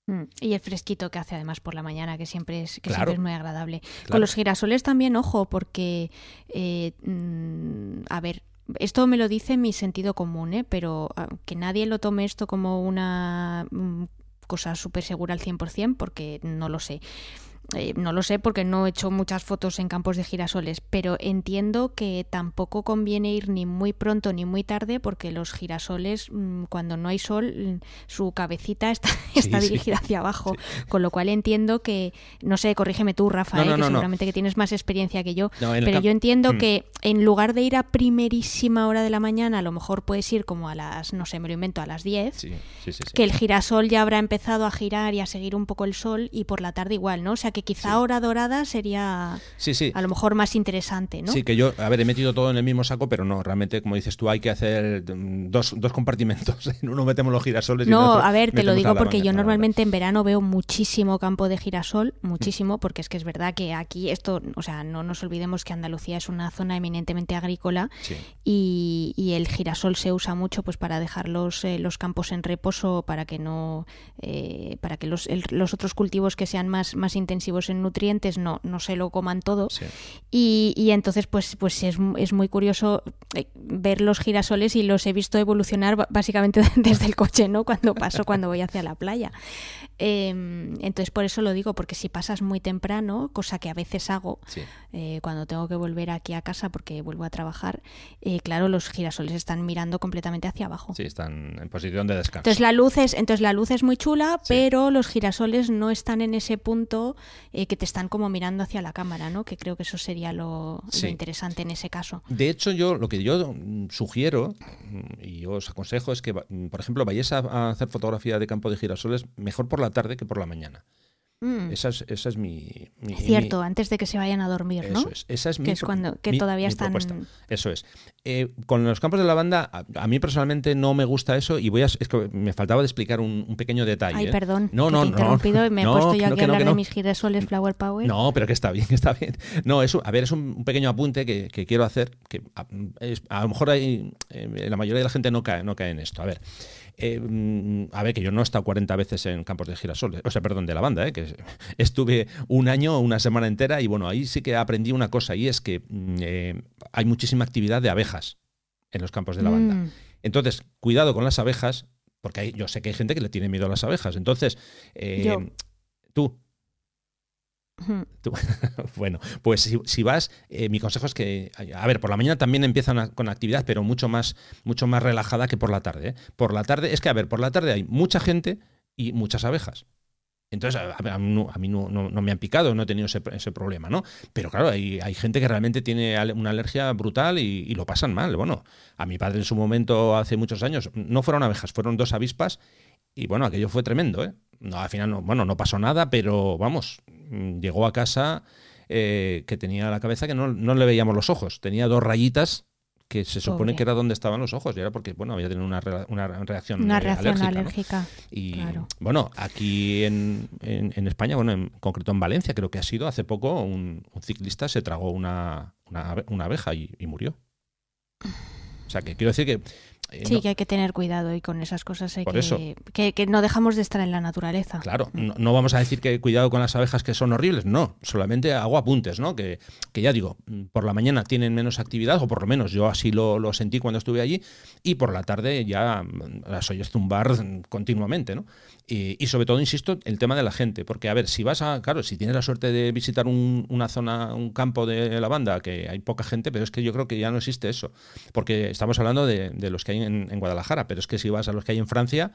Mm, y el fresquito que hace además por la mañana, que siempre es, que siempre es muy agradable. Con los girasoles también, ojo, porque, eh, mm, a ver, esto me lo dice mi sentido común, ¿eh? pero ah, que nadie lo tome esto como una mm, cosa súper segura al 100%, porque no lo sé. Eh, no lo sé porque no he hecho muchas fotos en campos de girasoles, pero entiendo que tampoco conviene ir ni muy pronto ni muy tarde porque los girasoles, mm, cuando no hay sol, mm, su cabecita está, está dirigida hacia abajo, con lo cual entiendo que, no sé, corrígeme tú, Rafa, eh, que seguramente que tienes más experiencia que yo, pero yo entiendo mm. que en lugar de ir a primerísima hora de la mañana, a lo mejor puedes ir como a las, no sé, me lo invento, a las 10, que el girasol ya habrá empezado a girar y a seguir un poco el sol y por la tarde igual, ¿no? O sea, que quizá hora dorada sería a lo mejor más interesante, ¿no? Sí, que yo, a ver, he metido todo en el mismo saco, pero no, realmente, como dices tú, hay que hacer mm, dos, dos compartimentos. En uno metemos los girasoles no, y en otro a ver, te lo digo porque yo normalmente en verano veo muchísimo campo de girasol, muchísimo, porque es que es verdad que aquí esto, o sea, no nos olvidemos que Andalucía es una zona eminentemente agrícola y, el girasol se usa mucho pues para dejar los, eh, los campos en reposo para que no, eh, para que los, los otros cultivos que sean más, más intensivos en nutrientes no, no se lo coman todo. Y, y, entonces, pues, pues es, es, muy curioso eh, ver los girasoles y los he visto evolucionar básicamente desde el coche, ¿no? Cuando paso, cuando voy hacia la playa. Em, entonces, por eso lo digo, porque si pasas muy temprano, cosa que a veces hago eh, cuando tengo que volver aquí a casa porque vuelvo a trabajar, eh, claro, los girasoles están mirando completamente hacia abajo. Sí, están en posición de descanso. Entonces la luz es, entonces la luz es muy chula, pero los girasoles no están en ese punto eh, que te están como mirando hacia la cámara, ¿no? Que creo que eso sería lo, interesante en ese caso. De hecho, yo lo que yo mm, sugiero mm, y os aconsejo es que, mm, por ejemplo, vayáis a, hacer fotografía de campo de girasoles mejor por la tarde que por la mañana. Mm. Esa, es, esa es mi, Cierto, antes de que se vayan a dormir, ¿no? Eso es. Esa es que es cuando que todavía están. Eso es. Eh, con los campos de lavanda, a, mí personalmente no me gusta eso y voy a. Es que me faltaba de explicar un, pequeño detalle. Ay, ¿eh? perdón. No, no, no. interrumpido y me he puesto yo aquí a hablar de mis girasoles Flower Power. No, pero que está bien, está bien. No, eso, a ver, es un, pequeño apunte que, quiero hacer. que a, lo mejor hay, eh, la mayoría de la gente no cae, no cae en esto. A ver. Eh, mm, a ver, que yo no he estado 40 veces en campos de girasoles, o sea, perdón, de lavanda, ¿eh? que estuve un año, una semana entera, y bueno, ahí sí que aprendí una cosa, y es que mm, eh, hay muchísima actividad de abejas en los campos de lavanda. Mm. Entonces, cuidado con las abejas, porque yo sé que hay gente que le tiene miedo a las abejas. Entonces, tú, bueno, pues si, vas, eh, mi consejo es que, a ver, por la mañana también empiezan con actividad, pero mucho más, mucho más relajada que por la tarde. ¿eh? Por la tarde, es que, a ver, por la tarde hay mucha gente y muchas abejas. Entonces, a, mí, no, me han picado, no he tenido ese, problema, ¿no? Pero claro, hay, gente que realmente tiene una alergia brutal y, lo pasan mal. Bueno, a mi padre en su momento, hace muchos años, no fueron abejas, fueron dos avispas y bueno, aquello fue tremendo, ¿eh? No, al final, no, bueno, no pasó nada, pero vamos, Mm, llegó a casa eh, que tenía la cabeza que no, no le veíamos los ojos. Tenía dos rayitas que se supone Pobre. que era donde estaban los ojos y era porque bueno había tenido una, re- una reacción, Una eh, reacción alérgica, y claro. bueno aquí en, en- en España bueno en concreto en Valencia creo que ha sido hace poco un, un ciclista se tragó una, una, abeja y, y murió o sea que quiero decir que eh, Sí, no- que hay que tener cuidado y con esas cosas hay Por que, eso. que, que no dejamos de estar en la naturaleza. Claro, no, no vamos a decir que cuidado con las abejas que son horribles, no, solamente hago apuntes, ¿no? Que, que ya digo, mm, por la mañana tienen menos actividad, o por lo menos yo así lo, lo sentí cuando estuve allí, y por la tarde ya mm, las oyes zumbar mm, continuamente, ¿no? Y, sobre todo, insisto, el tema de la gente, porque a ver, si vas a, claro, si tienes la suerte de visitar un- una zona, un campo de lavanda, que hay poca gente, pero es que yo creo que ya no existe eso, porque estamos hablando de, de los que hay en, en Guadalajara, pero es que si vas a los que hay en Francia,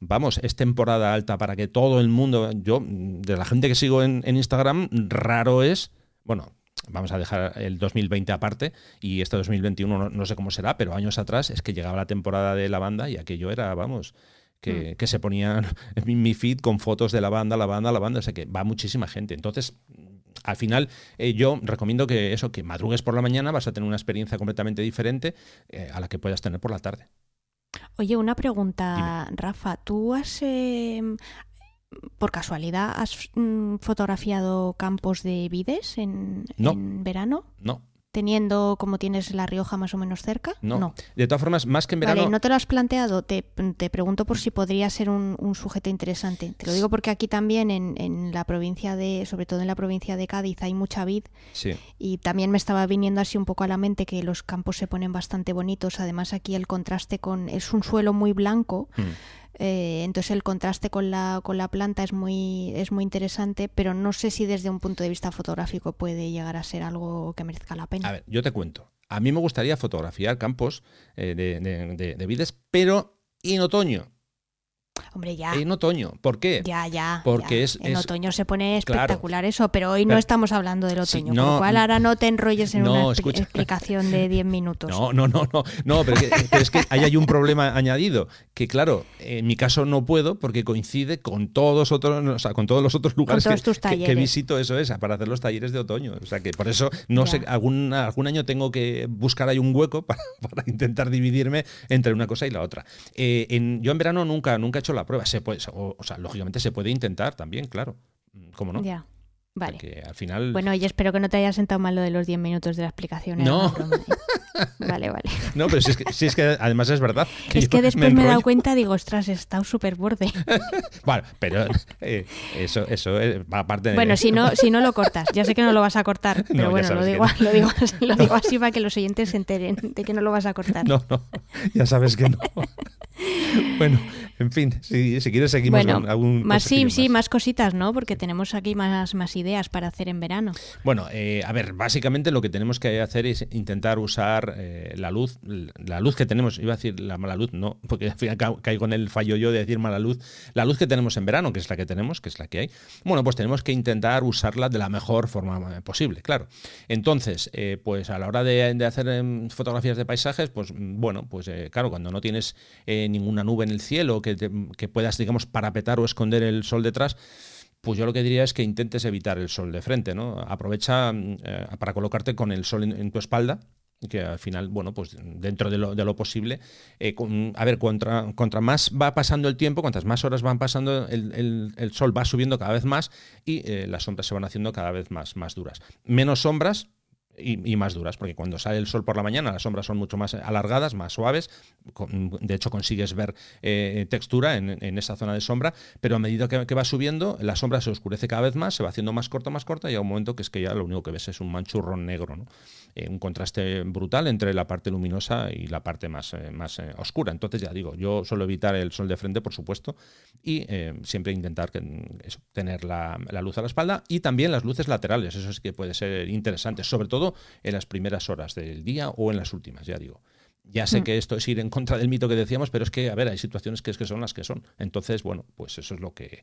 Vamos, es temporada alta para que todo el mundo, yo, de la gente que sigo en, en Instagram, raro es, bueno, vamos a dejar el 2020 aparte y este 2021 no, no sé cómo será, pero años atrás es que llegaba la temporada de la banda y aquello era, vamos, que, que se ponían en mi- feed con fotos de la banda, la banda, la banda, o sea que va muchísima gente. Entonces, al final, eh, yo recomiendo que eso, que madrugues por la mañana, vas a tener una experiencia completamente diferente eh, a la que puedas tener por la tarde. Oye, una pregunta, Rafa. ¿Tú has, eh, por casualidad, has mm, fotografiado campos de vides en, No. en verano? No, Teniendo como tienes La Rioja más o menos cerca? no. De todas formas, más que en verano... Vale, ¿no te lo has planteado? Te, te pregunto por si podría ser un, un sujeto interesante. Te lo digo porque aquí también, en, en la provincia de, sobre todo en la provincia de Cádiz, hay mucha vid Sí. y también me estaba viniendo así un poco a la mente que los campos se ponen bastante bonitos. Además aquí el contraste con... es un suelo muy blanco, Hmm. Eh, entonces el contraste con la, con la planta es muy, es muy interesante, pero no sé si desde un punto de vista fotográfico puede llegar a ser algo que merezca la pena. A ver, yo te cuento. A mí me gustaría fotografiar campos eh, de, de- de- de vides, pero en otoño. Hombre, ya. En otoño. ¿Por qué? Ya, ya. Porque ya. es- En es- otoño se pone Claro. espectacular eso, pero hoy no Pero- estamos hablando del Sí, otoño, con no, lo cual ahora no te enrolles en no, una escucha. explicación de 10 minutos. No, no, no, no, no, pero, que- pero es que ahí hay un problema añadido, que claro, en mi caso no puedo porque coincide con todos otros, o sea, con todos los otros lugares que, que- que visito, eso es, para hacer los talleres de otoño. O sea que por eso no Ya. sé, algún, algún año tengo que buscar ahí un hueco para, para intentar dividirme entre una cosa y la otra. Eh, en- yo en verano nunca, nunca he hecho la prueba. Se puede, o, o sea, lógicamente se puede intentar también, claro. ¿Cómo no? Ya. Vale. Que al final. Bueno, y espero que no te haya sentado mal lo de los 10 minutos de la explicación. era No. ¿eh? Vale, vale. No, pero si es que, si es que además es verdad. es yo que después me, he dado cuenta, digo, ostras, he estado súper borde. Bueno, pero eh, eso, eso eh, aparte de. Bueno, si no, si no lo cortas, ya sé que no lo vas a cortar, pero ya bueno, lo que digo, no. lo, digo, lo digo así para que los oyentes se enteren de que no lo vas a cortar. No, no, ya sabes que no. bueno, en fin, si, si quieres seguimos bueno, con algún más sí, consejillo sí, más cositas, ¿no? Porque tenemos aquí más, más ideas para hacer en verano. Bueno, eh, a ver, básicamente lo que tenemos que hacer es intentar usar eh, la luz, la luz que tenemos, iba a decir la mala luz, no, porque al final ca- caigo en el fallo yo de decir mala luz, la luz que tenemos en verano, que es la que tenemos, que es la que hay, bueno, pues tenemos que intentar usarla de la mejor forma eh, posible, claro. Entonces, eh, pues a la hora de, de hacer em, fotografías de paisajes, pues mm, bueno, pues eh, claro, cuando no tienes eh, ninguna nube en el cielo que, puedas, digamos, parapetar o esconder el sol detrás, pues yo lo que diría es que intentes evitar el sol de frente, ¿no? Aprovecha mm, eh, para colocarte con el sol en, tu espalda, que al final, bueno, pues dentro de lo, posible, eh, con- a ver, contra, contra más va pasando el tiempo, cuantas más horas van pasando, el, el- el sol va subiendo cada vez más y eh, las sombras se van haciendo cada vez más, más duras. Menos sombras, y, más duras, porque cuando sale el sol por la mañana las sombras son mucho más alargadas, más suaves, de hecho consigues ver eh, textura en, esa zona de sombra, pero a medida que, va subiendo, la sombra se oscurece cada vez más, se va haciendo más corta, más corta, y a un momento que es que ya lo único que ves es un manchurrón negro, ¿no? Eh, un contraste brutal entre la parte luminosa y la parte más, eh, más eh, oscura. Entonces ya digo, yo suelo evitar el sol de frente, por supuesto, y siempre intentar que, tener la, la luz a la espalda y también las luces laterales, eso sí que puede ser interesante, sobre todo en las primeras horas del día o en las últimas, ya digo. Ya sé Mm. que esto es ir en contra del mito que decíamos, pero es que, a ver, hay situaciones que es que son las que son. Entonces, bueno, pues eso es lo que,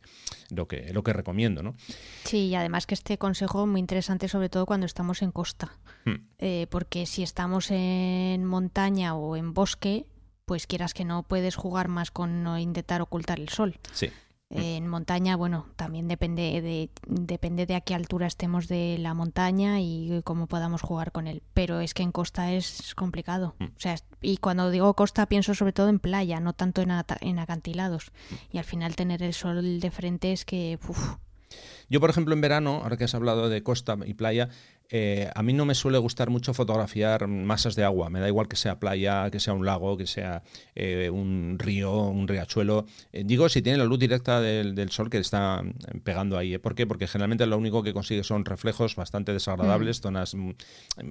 lo que, lo que recomiendo, ¿no? Sí, y además que este consejo es muy interesante, sobre todo cuando estamos en costa. Hmm. Eh, porque si estamos en montaña o en bosque, pues quieras que no puedes jugar más con no intentar ocultar el sol. Sí. Mm. En montaña, bueno, también depende de, depende de a qué altura estemos de la montaña y cómo podamos jugar con él. Pero es que en costa es complicado. Mm. O sea, y cuando digo costa pienso sobre todo en playa, no tanto en, en acantilados. Mm. Y al final tener el sol de frente es que... Yo, por ejemplo, en verano, ahora que has hablado de costa y playa, eh, a mí no me suele gustar mucho fotografiar masas de agua. Me da igual que sea playa, que sea un lago, que sea eh, un río, un riachuelo. Eh, digo, si tiene la luz directa del, sol que está pegando ahí. ¿Por qué? Porque generalmente lo único que consigue son reflejos bastante desagradables, mm. zonas mm,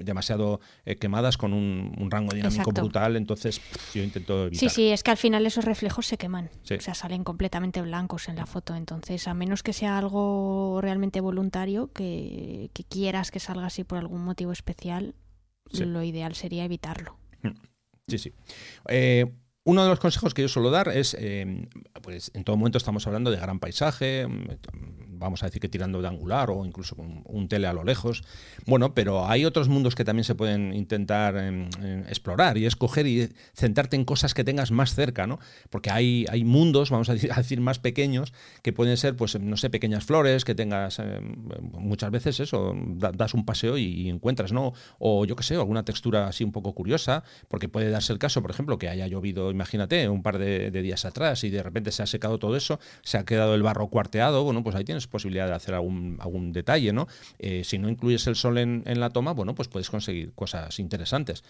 demasiado quemadas con un, rango dinámico brutal. Entonces, yo intento evitar. Sí, sí, es que al final esos reflejos se queman. O sea, salen completamente blancos en la foto. Entonces, a menos que sea algo realmente voluntario, que quieras que salga así por algún motivo especial, lo ideal sería evitarlo. Hmm. Sí, sí. Eh, uno de los consejos que yo suelo dar es, eh, pues en todo momento estamos hablando de gran paisaje, vamos a decir que tirando de angular o incluso con un tele a lo lejos. Bueno, pero hay otros mundos que también se pueden intentar em, em, explorar y escoger y centrarte en cosas que tengas más cerca, ¿no? Porque hay, hay mundos, vamos a decir, más pequeños que pueden ser, pues, no sé, pequeñas flores que tengas em, muchas veces eso, das un paseo y, encuentras, ¿no? O yo qué sé, alguna textura así un poco curiosa, porque puede darse el caso, por ejemplo, que haya llovido, imagínate, un par de, días atrás y de repente se ha secado todo eso, se ha quedado el barro cuarteado, bueno, pues ahí tienes posibilidad de hacer algún, algún detalle, ¿no? Eh, si no incluyes el sol en, la toma, bueno, pues puedes conseguir cosas interesantes.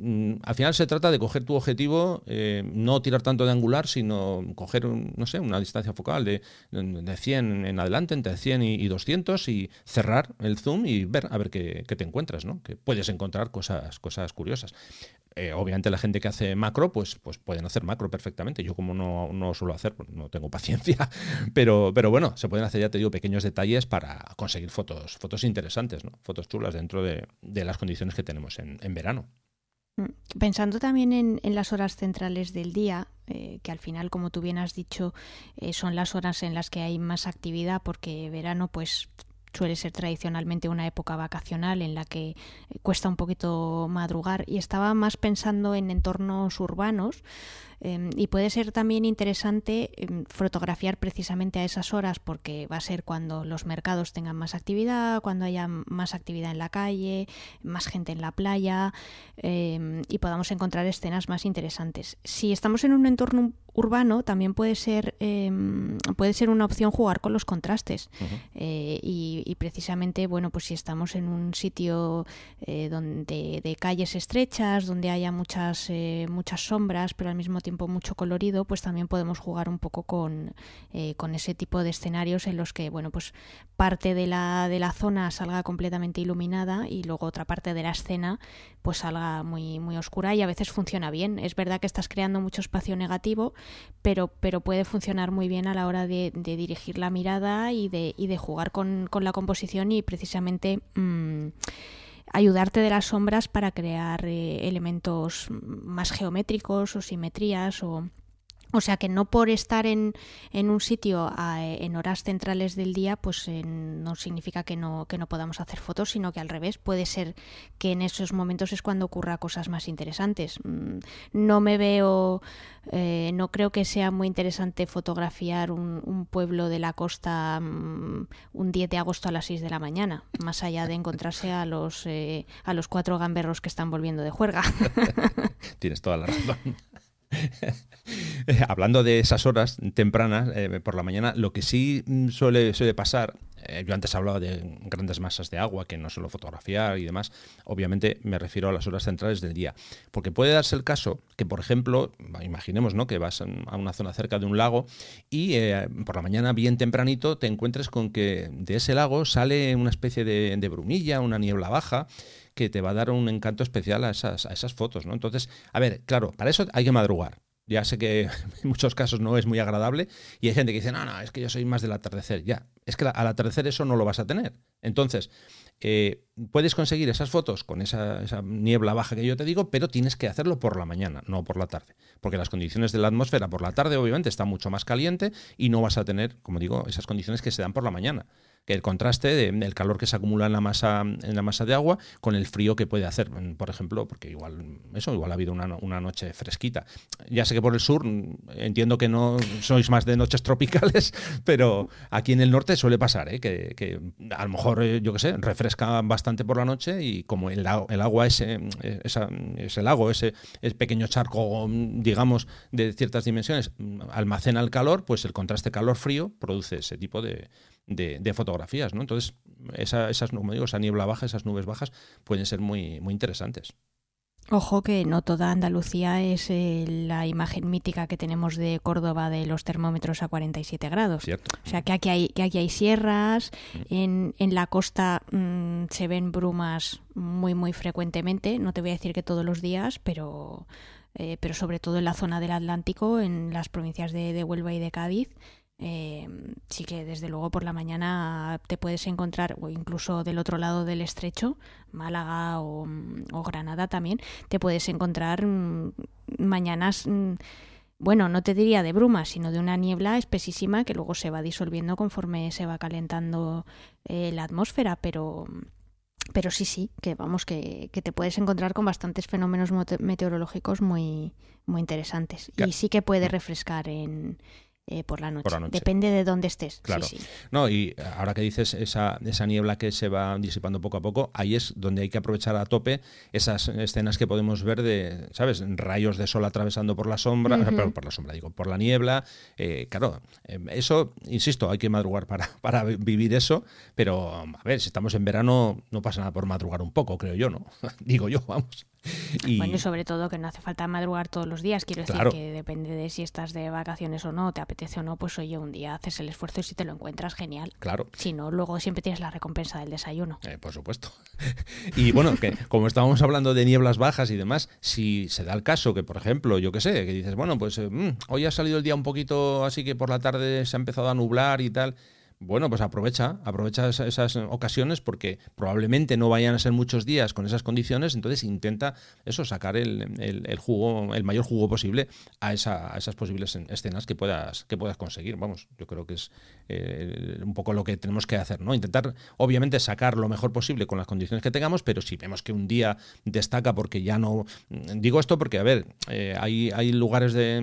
Mm, al final se trata de coger tu objetivo, eh, no tirar tanto de angular, sino coger, no sé, una distancia focal de, de 100 en adelante, entre 100 y, 200 y cerrar el zoom y ver a ver qué, qué te encuentras, ¿no? Que puedes encontrar cosas, cosas curiosas. Eh, obviamente la gente que hace macro, pues, pues pueden hacer macro perfectamente. Yo como no, no suelo hacer, pues no tengo paciencia, pero, pero bueno, se pueden hacer, ya te digo, pequeños detalles para conseguir fotos, fotos interesantes, ¿no? fotos chulas dentro de, las condiciones que tenemos en, verano. Mm, pensando también en, las horas centrales del día, eh, que al final, como tú bien has dicho, eh, son las horas en las que hay más actividad, porque verano, pues suele ser tradicionalmente una época vacacional en la que eh, cuesta un poquito madrugar y estaba más pensando en entornos urbanos Em, y puede ser también interesante em, fotografiar precisamente a esas horas porque va a ser cuando los mercados tengan más actividad, cuando haya más actividad en la calle, más gente en la playa em, y podamos encontrar escenas más interesantes. Si estamos en un entorno urbano, también puede ser, puede ser una opción jugar con los contrastes. Eh, y, precisamente, bueno, pues si estamos en un sitio eh, donde de calles estrechas, donde haya muchas, eh, muchas sombras, pero al mismo tiempo mucho colorido, pues también podemos jugar un poco con, eh, con ese tipo de escenarios en los que, bueno, pues parte de la, de la zona salga completamente iluminada y luego otra parte de la escena pues salga muy, muy oscura y a veces funciona bien. Es verdad que estás creando mucho espacio negativo, pero, pero puede funcionar muy bien a la hora de, dirigir la mirada y de, y de jugar con, con la composición y precisamente... Mmm, ayudarte de las sombras para crear eh, elementos más geométricos o simetrías o o sea que no por estar en, en un sitio en horas centrales del día, pues eh, no significa que no, que no podamos hacer fotos, sino que al revés, puede ser que en esos momentos es cuando ocurra cosas más interesantes. Mm, no me veo, eh, no creo que sea muy interesante fotografiar un, un pueblo de la costa mm, un 10 de agosto a las 6 de la mañana, más allá de encontrarse a los, eh, a los cuatro gamberros que están volviendo de juerga. Tienes toda la razón. Hablando de esas horas tempranas, eh, por la mañana, lo que sí mm, suele, suele pasar, eh, yo antes hablaba de grandes masas de agua que no suelo fotografiar y demás, obviamente me refiero a las horas centrales del día, porque puede darse el caso que, por ejemplo, imaginemos ¿no? que vas a una zona cerca de un lago y eh, por la mañana bien tempranito te encuentres con que de ese lago sale una especie de, de brumilla, una niebla baja, que te va a dar un encanto especial a esas, a esas fotos, ¿no? Entonces, a ver, claro, para eso hay que madrugar. Ya sé que en muchos casos no es muy agradable y hay gente que dice, no, no, es que yo soy más del atardecer. Ya, Es que al atardecer eso no lo vas a tener. Entonces, eh, puedes conseguir esas fotos con esa, niebla baja que yo te digo, pero tienes que hacerlo por la mañana, no por la tarde. Porque las condiciones de la atmósfera por la tarde, obviamente, está mucho más caliente y no vas a tener, como digo, esas condiciones que se dan por la mañana que el contraste del calor que se acumula en la masa en la masa de agua con el frío que puede hacer, por ejemplo, porque igual eso igual ha habido una, una noche fresquita. Ya sé que por el sur entiendo que no sois más de noches tropicales, pero aquí en el norte suele pasar, ¿eh? que, a lo mejor eh, yo qué sé refresca bastante por la noche y como el, el agua ese, ese lago, ese, ese pequeño charco, digamos, de ciertas dimensiones, almacena el calor, pues el contraste calor-frío produce ese tipo de, de, fotografías, ¿no? Entonces, esa, esas, como digo, esa niebla baja, esas nubes bajas, pueden ser muy, muy interesantes. Ojo que no toda Andalucía es eh, la imagen mítica que tenemos de Córdoba de los termómetros a 47 grados. O sea que aquí hay, que aquí hay sierras, mm. en, en la costa mm, se ven brumas muy muy frecuentemente, no te voy a decir que todos los días, pero, eh, pero sobre todo en la zona del Atlántico, en las provincias de, de Huelva y de Cádiz, eh, sí que desde luego por la mañana te puedes encontrar, o incluso del otro lado del estrecho, Málaga o, Granada también, te puedes encontrar mm, mañanas, mm, bueno, no te diría de bruma, sino de una niebla espesísima que luego se va disolviendo conforme se va calentando eh, la atmósfera, pero pero sí, sí, que vamos, que, que, te puedes encontrar con bastantes fenómenos meteorológicos muy, muy interesantes. Y sí que puede refrescar en, eh, por, la noche. Depende de dónde estés. Claro. No, y ahora que dices esa, esa niebla que se va disipando poco a poco, ahí es donde hay que aprovechar a tope esas escenas que podemos ver de, ¿sabes? Rayos de sol atravesando por la sombra, por la sombra, digo, por la niebla. Eh, claro, em, eso, insisto, hay que madrugar para, para vivir eso, pero a ver, si estamos en verano, no pasa nada por madrugar un poco, creo yo, ¿no? digo yo, vamos. Y... Bueno, y sobre todo que no hace falta madrugar todos los días. Quiero decir que depende de si estás de vacaciones o no, te apetece o no, pues oye, un día haces el esfuerzo y si te lo encuentras, genial. Claro. Si no, luego siempre tienes la recompensa del desayuno. Eh, por supuesto. y bueno, que como estábamos hablando de nieblas bajas y demás, si se da el caso que, por ejemplo, yo qué sé, que dices, bueno, pues eh, mm, hoy ha salido el día un poquito así que por la tarde se ha empezado a nublar y tal bueno, pues aprovecha, aprovecha esas, ocasiones porque probablemente no vayan a ser muchos días con esas condiciones, entonces intenta eso, sacar el, jugo, el mayor jugo posible a, esa, a, esas posibles escenas que puedas, que puedas conseguir. Vamos, yo creo que es eh, un poco lo que tenemos que hacer, ¿no? Intentar, obviamente, sacar lo mejor posible con las condiciones que tengamos, pero si vemos que un día destaca porque ya no. Digo esto porque, a ver, eh, hay, hay lugares de,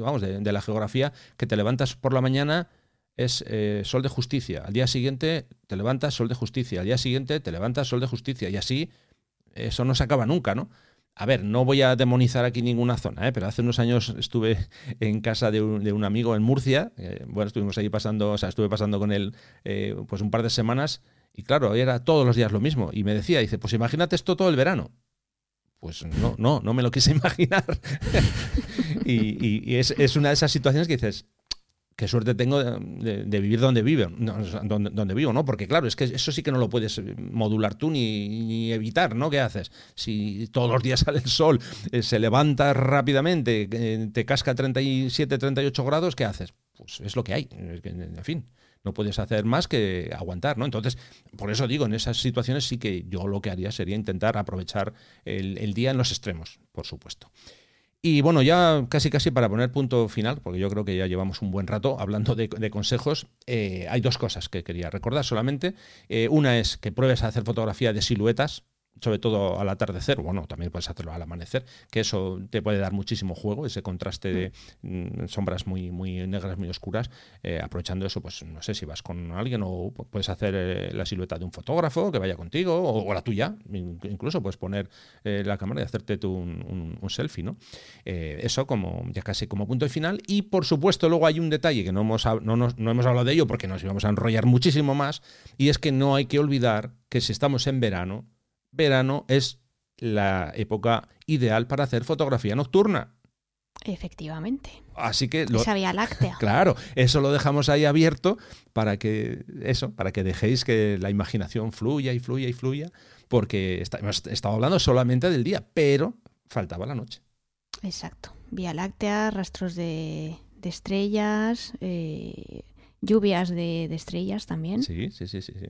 vamos, de la geografía que te levantas por la mañana es eh, sol de justicia. Al día siguiente te levantas sol de justicia. Al día siguiente te levantas sol de justicia. Y así eso no se acaba nunca, ¿no? A ver, no voy a demonizar aquí ninguna zona, ¿eh? pero hace unos años estuve en casa de un, amigo en Murcia. Eh, bueno, estuvimos ahí pasando, o sea, estuve pasando con él eh, pues un par de semanas. Y claro, era todos los días lo mismo. Y me decía, dice, pues imagínate esto todo el verano. Pues no, no, no me lo quise imaginar. y, es, es, una de esas situaciones que dices, qué suerte tengo de, vivir donde vivo, donde, vivo, ¿no? Porque claro, es que eso sí que no lo puedes modular tú ni, evitar, ¿no? ¿Qué haces? Si todos los días sale el sol, eh, se levanta rápidamente, eh, te casca 37, 38 grados, ¿qué haces? Pues es lo que hay, en fin. No puedes hacer más que aguantar, ¿no? Entonces, por eso digo, en esas situaciones sí que yo lo que haría sería intentar aprovechar el día en los extremos, por supuesto. Y bueno, ya casi casi para poner punto final, porque yo creo que ya llevamos un buen rato hablando de, consejos, eh, hay dos cosas que quería recordar solamente. Eh, una es que pruebes a hacer fotografía de siluetas, sobre todo al atardecer, bueno, también puedes hacerlo al amanecer, que eso te puede dar muchísimo juego, ese contraste de mm, sombras muy, muy negras, muy oscuras, eh, aprovechando eso, pues no sé si vas con alguien o puedes hacer eh, la silueta de un fotógrafo que vaya contigo, o, la tuya, incluso puedes poner eh, la cámara y hacerte tú un, selfie, ¿no? eso como ya casi como punto final, y por supuesto luego hay un detalle que no hemos, no, no hemos hablado de ello porque nos íbamos a enrollar muchísimo más, y es que no hay que olvidar que si estamos en verano, verano es la época ideal para hacer fotografía nocturna. Efectivamente. Así que esa vía láctea. Claro, eso lo dejamos ahí abierto para que eso, para que dejéis que la imaginación fluya y fluya y fluya, porque hemos estado hablando solamente del día, pero faltaba la noche. Exacto. Vía láctea, rastros de, estrellas, eh, lluvias de, estrellas también. Sí, sí, sí, sí. sí.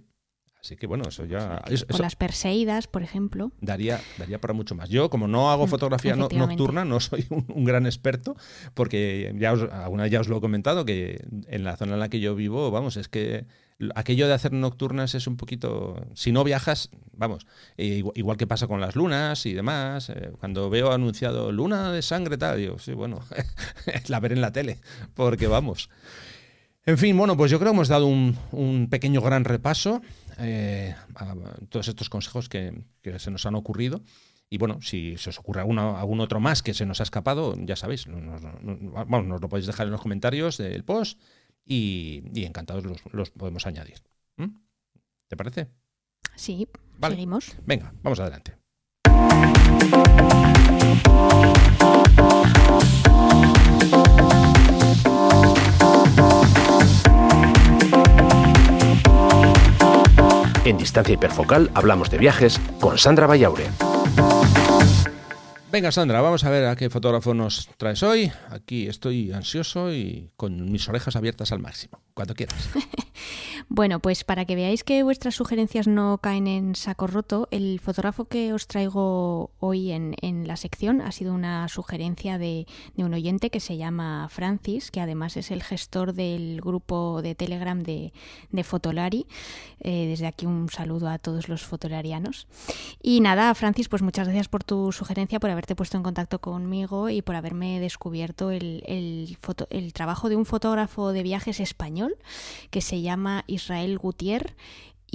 Así que bueno, eso ya. con las Perseidas, por ejemplo. Daría, daría para mucho más. Yo, como no hago mm, fotografía nocturna, no soy un, gran experto, porque ya alguna vez ya os lo he comentado, que en la zona en la que yo vivo, vamos, es que aquello de hacer nocturnas es un poquito. Si no viajas, vamos, eh, igual, que pasa con las lunas y demás. Eh, cuando veo anunciado luna de sangre, tal, digo, sí, bueno, la veré en la tele, porque vamos. En fin, bueno, pues yo creo que hemos dado un, un pequeño gran repaso eh, todos estos consejos que, se nos han ocurrido. Y bueno, si se os ocurre algún otro más que se nos ha escapado, ya sabéis, nos, lo podéis dejar en los comentarios del post y, encantados los, podemos añadir. ¿Mm? ¿Te parece? Sí, seguimos. Venga, vamos adelante. En Distancia Hiperfocal hablamos de viajes con Sandra Vallaure. Venga, Sandra, vamos a ver a qué fotógrafo nos traes hoy. Aquí estoy ansioso y con mis orejas abiertas al máximo. Cuando quieras. Bueno, pues para que veáis que vuestras sugerencias no caen en saco roto, el fotógrafo que os traigo hoy en, la sección ha sido una sugerencia de, un oyente que se llama Francis, que además es el gestor del grupo de Telegram de, Fotolari. Eh, desde aquí un saludo a todos los fotolarianos. Y nada, Francis, pues muchas gracias por tu sugerencia, por puesto en contacto conmigo y por haberme descubierto el, el trabajo de un fotógrafo de viajes español que se llama Israel Gutier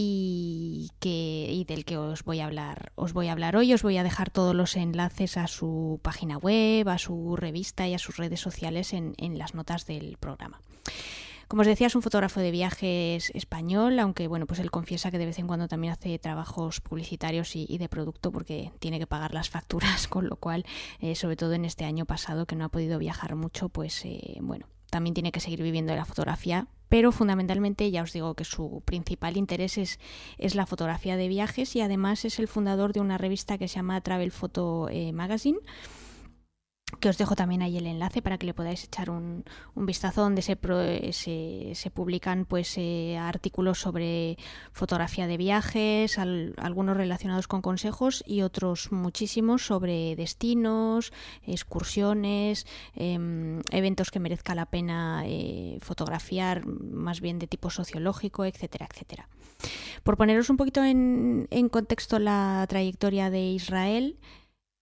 y, que, del que os voy a hablar. Os voy a hablar hoy, os voy a dejar todos los enlaces a su página web, a su revista y a sus redes sociales en, las notas del programa. Como os decía, es un fotógrafo de viajes español, aunque bueno, pues él confiesa que de vez en cuando también hace trabajos publicitarios y, de producto porque tiene que pagar las facturas, con lo cual, eh, sobre todo en este año pasado que no ha podido viajar mucho, pues eh, bueno, también tiene que seguir viviendo de la fotografía, pero fundamentalmente ya os digo que su principal interés es, es, la fotografía de viajes y además es el fundador de una revista que se llama Travel Photo eh, Magazine que os dejo también ahí el enlace para que le podáis echar un, vistazo donde se, se, publican pues eh, artículos sobre fotografía de viajes, algunos relacionados con consejos y otros muchísimos sobre destinos, excursiones, em, eventos que merezca la pena eh, fotografiar, más bien de tipo sociológico, etcétera, etcétera. Por poneros un poquito en, en contexto la trayectoria de Israel,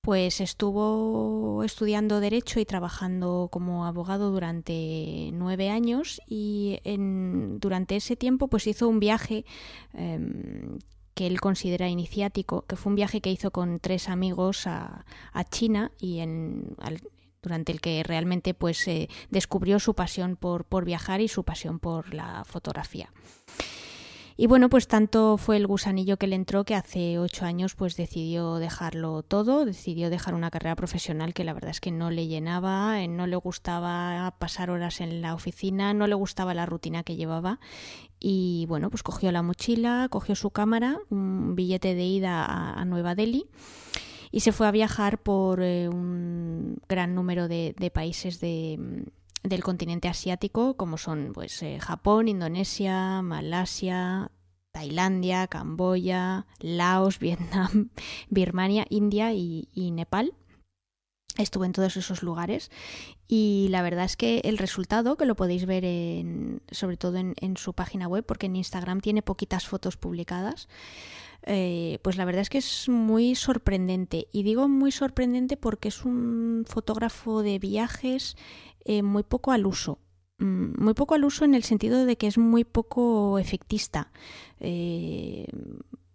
pues estuvo estudiando Derecho y trabajando como abogado durante nueve años y durante ese tiempo pues hizo un viaje em, que él considera iniciático, que fue un viaje que hizo con tres amigos a, China y durante el que realmente pues descubrió su pasión por, por viajar y su pasión por la fotografía. Y bueno, pues tanto fue el gusanillo que le entró que hace ocho años pues decidió dejarlo todo, decidió dejar una carrera profesional que la verdad es que no le llenaba, eh, no le gustaba pasar horas en la oficina, no le gustaba la rutina que llevaba. Y bueno, pues cogió la mochila, cogió su cámara, un billete de ida a, Nueva Delhi y se fue a viajar por eh, un gran número de, países de, del continente asiático, como son pues, eh, Japón, Indonesia, Malasia, Tailandia, Camboya, Laos, Vietnam, Birmania, India y, Nepal. Estuve en todos esos lugares y la verdad es que el resultado, que lo podéis ver en, sobre todo en, su página web, porque en Instagram tiene poquitas fotos publicadas, eh, pues la verdad es que es muy sorprendente. Y digo muy sorprendente porque es un fotógrafo de viajes eh, muy poco al uso. Mm, muy poco al uso en el sentido de que es muy poco efectista. Eh,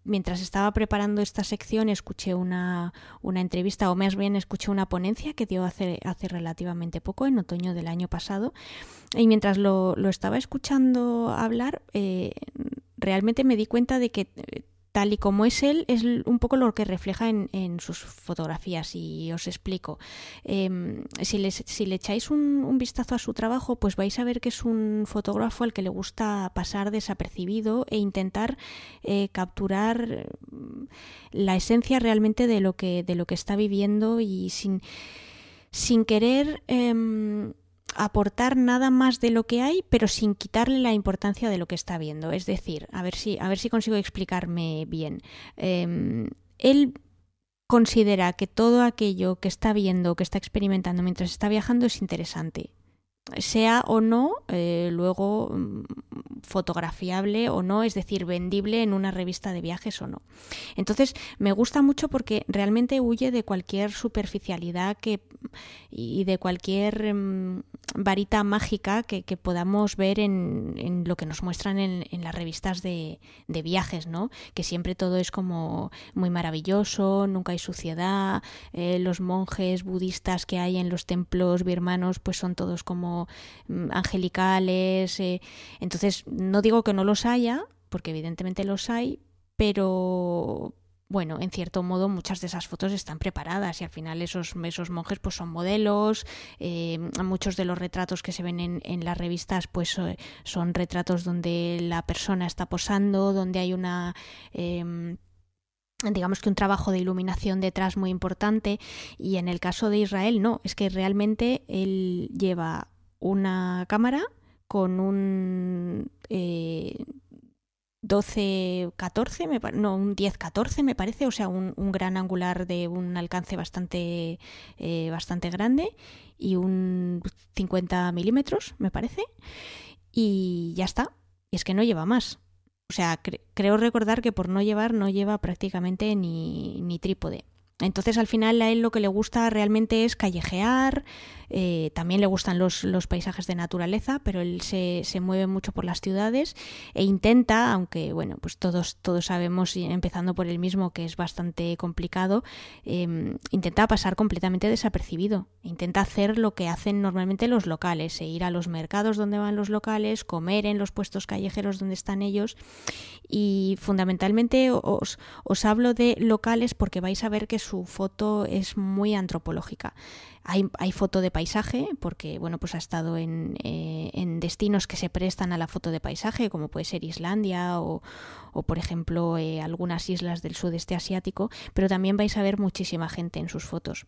mientras estaba preparando esta sección escuché una, entrevista, o más bien escuché una ponencia que dio hace, hace relativamente poco, en otoño del año pasado, y mientras lo, estaba escuchando hablar, eh, realmente me di cuenta de que tal y como es él, es un poco lo que refleja en, sus fotografías. Y os explico. Em, si, le echáis un, vistazo a su trabajo, pues vais a ver que es un fotógrafo al que le gusta pasar desapercibido e intentar eh, capturar mm, la esencia realmente de lo que, de lo que está viviendo y sin, sin querer. Em, aportar nada más de lo que hay, pero sin quitarle la importancia de lo que está viendo. Es decir, a ver si, a ver si consigo explicarme bien. Em, él considera que todo aquello que está viendo, que está experimentando mientras está viajando es interesante sea o no eh, luego mm, fotografiable o no, es decir, vendible en una revista de viajes o no. Entonces, me gusta mucho porque realmente huye de cualquier superficialidad que, y de cualquier mm, varita mágica que, podamos ver en, lo que nos muestran en, las revistas de, viajes, ¿no? Que siempre todo es como muy maravilloso, nunca hay suciedad, eh, los monjes budistas que hay en los templos birmanos pues son todos como mm, angelicales. Eh. Entonces, no digo que no los haya, porque evidentemente los hay, pero bueno, en cierto modo muchas de esas fotos están preparadas y al final esos, esos monjes pues son modelos, eh, muchos de los retratos que se ven en, las revistas pues eh, son retratos donde la persona está posando, donde hay una... Em, digamos que un trabajo de iluminación detrás muy importante y en el caso de Israel no, es que realmente él lleva una cámara con un eh, 12-14, no, un 10-14 me parece, o sea, un, gran angular de un alcance bastante, eh, bastante grande y un 50 milímetros, me parece, y ya está. Y es que no lleva más. O sea, creo recordar que por no llevar no lleva prácticamente ni, ni trípode. Entonces al final a él lo que le gusta realmente es callejear, eh, también le gustan los, paisajes de naturaleza, pero él se, mueve mucho por las ciudades e intenta, aunque bueno, pues todos, todos sabemos, empezando por él mismo, que es bastante complicado, em, intenta pasar completamente desapercibido. Intenta hacer lo que hacen normalmente los locales, e ir a los mercados donde van los locales, comer en los puestos callejeros donde están ellos. Y fundamentalmente os, os hablo de locales porque vais a ver que su foto es muy antropológica. Hay, foto de paisaje, porque bueno, pues ha estado en, eh, en, destinos que se prestan a la foto de paisaje, como puede ser Islandia o, o por ejemplo, eh, algunas islas del sudeste asiático, pero también vais a ver muchísima gente en sus fotos.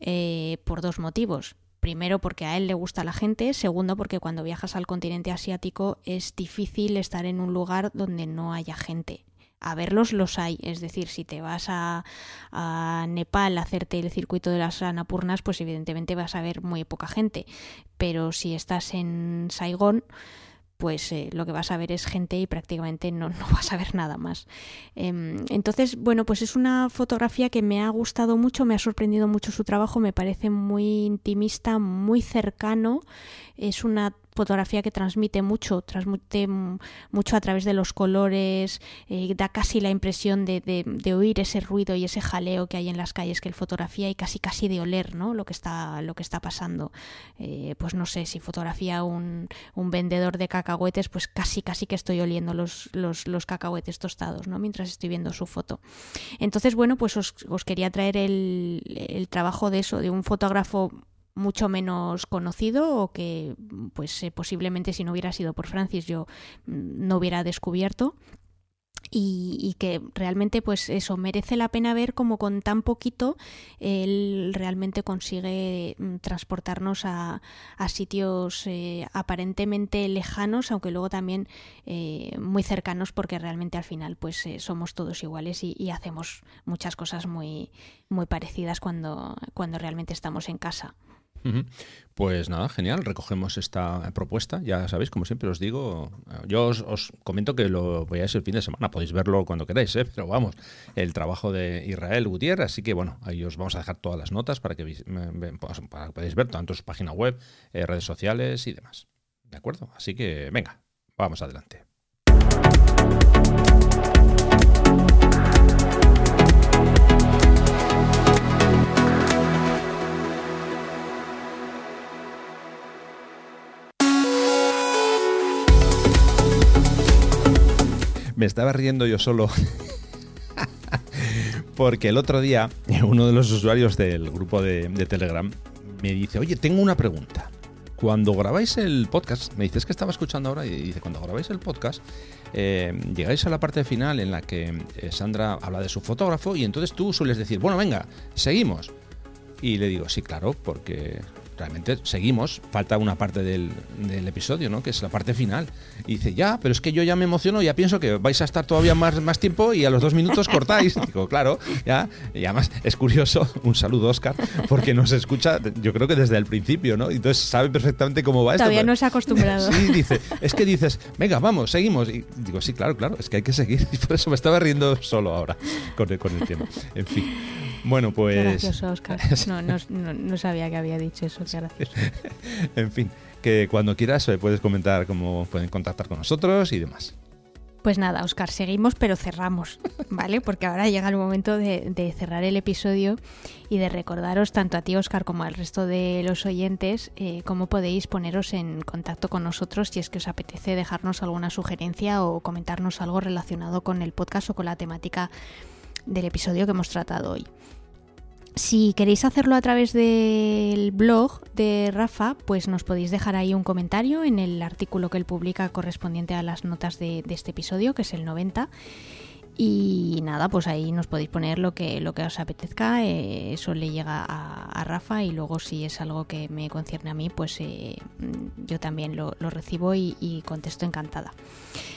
Eh, por dos motivos. Primero porque a él le gusta la gente, segundo porque cuando viajas al continente asiático es difícil estar en un lugar donde no haya gente a verlos los hay. Es decir, si te vas a, Nepal a hacerte el circuito de las Anapurnas, pues evidentemente vas a ver muy poca gente. Pero si estás en Saigón, pues eh, lo que vas a ver es gente y prácticamente no, no vas a ver nada más. Em, entonces, bueno, pues es una fotografía que me ha gustado mucho, me ha sorprendido mucho su trabajo, me parece muy intimista, muy cercano. Es una fotografía que transmite mucho, transmite mucho a través de los colores, eh, da casi la impresión de, de, oír ese ruido y ese jaleo que hay en las calles que él fotografía y casi casi de oler ¿no? lo, que está, lo que está pasando. Eh, pues no sé, si fotografía un, un, vendedor de cacahuetes, pues casi casi que estoy oliendo los, los, los, cacahuetes tostados ¿no? mientras estoy viendo su foto. Entonces, bueno, pues os, os quería traer el, el trabajo de eso, de un fotógrafo mucho menos conocido o que pues eh, posiblemente si no hubiera sido por Francis yo mm, no hubiera descubierto. Y, que realmente pues eso merece la pena ver como con tan poquito él realmente consigue mm, transportarnos a, sitios eh, aparentemente lejanos aunque luego también eh, muy cercanos porque realmente al final pues somos todos iguales y, y, hacemos muchas cosas muy muy parecidas cuando cuando realmente estamos en casa pues nada, genial, recogemos esta propuesta. Ya sabéis, como siempre os digo, yo os, comento que lo veáis el fin de semana, podéis verlo cuando queráis, ¿eh? pero vamos, el trabajo de Israel Gutiérrez, así que bueno, ahí os vamos a dejar todas las notas para que, para podáis ver tanto su página web, eh, redes sociales y demás. ¿De acuerdo? Así que venga, vamos adelante. Me estaba riendo yo solo. Porque el otro día uno de los usuarios del grupo de, Telegram me dice, oye, tengo una pregunta. Cuando grabáis el podcast, me dices que estaba escuchando ahora y dice, cuando grabáis el podcast, eh, llegáis a la parte final en la que eh, Sandra habla de su fotógrafo y entonces tú sueles decir, bueno, venga, seguimos. Y le digo, sí, claro, porque realmente seguimos, falta una parte del, episodio, ¿no? Que es la parte final. Y dice, ya, pero es que yo ya me emociono, ya pienso que vais a estar todavía más, más tiempo y a los dos minutos cortáis. Digo, claro, ya. Y además es curioso, un saludo, Oscar, porque nos escucha, yo creo que desde el principio, ¿no? Entonces sabe perfectamente cómo va esto. Todavía no se ha acostumbrado. Sí, dice, es que dices, venga, vamos, seguimos. Y digo, sí, claro, claro, es que hay que seguir. Y por eso me estaba riendo solo ahora con el, con el tema. En fin. Bueno, pues. gracioso, Oscar. No, no, no, sabía que había dicho eso. Qué en fin, que cuando quieras eh, puedes comentar cómo pueden contactar con nosotros y demás. Pues nada, Oscar, seguimos pero cerramos, ¿vale? Porque ahora llega el momento de, cerrar el episodio y de recordaros tanto a ti, Oscar, como al resto de los oyentes eh, cómo podéis poneros en contacto con nosotros si es que os apetece dejarnos alguna sugerencia o comentarnos algo relacionado con el podcast o con la temática del episodio que hemos tratado hoy. Si queréis hacerlo a través del blog de Rafa, pues nos podéis dejar ahí un comentario en el artículo que él publica correspondiente a las notas de, este episodio, que es el 90. Y nada, pues ahí nos podéis poner lo que, lo que os apetezca, eh, eso le llega a, Rafa y luego si es algo que me concierne a mí, pues eh, yo también lo, recibo y, y, contesto encantada.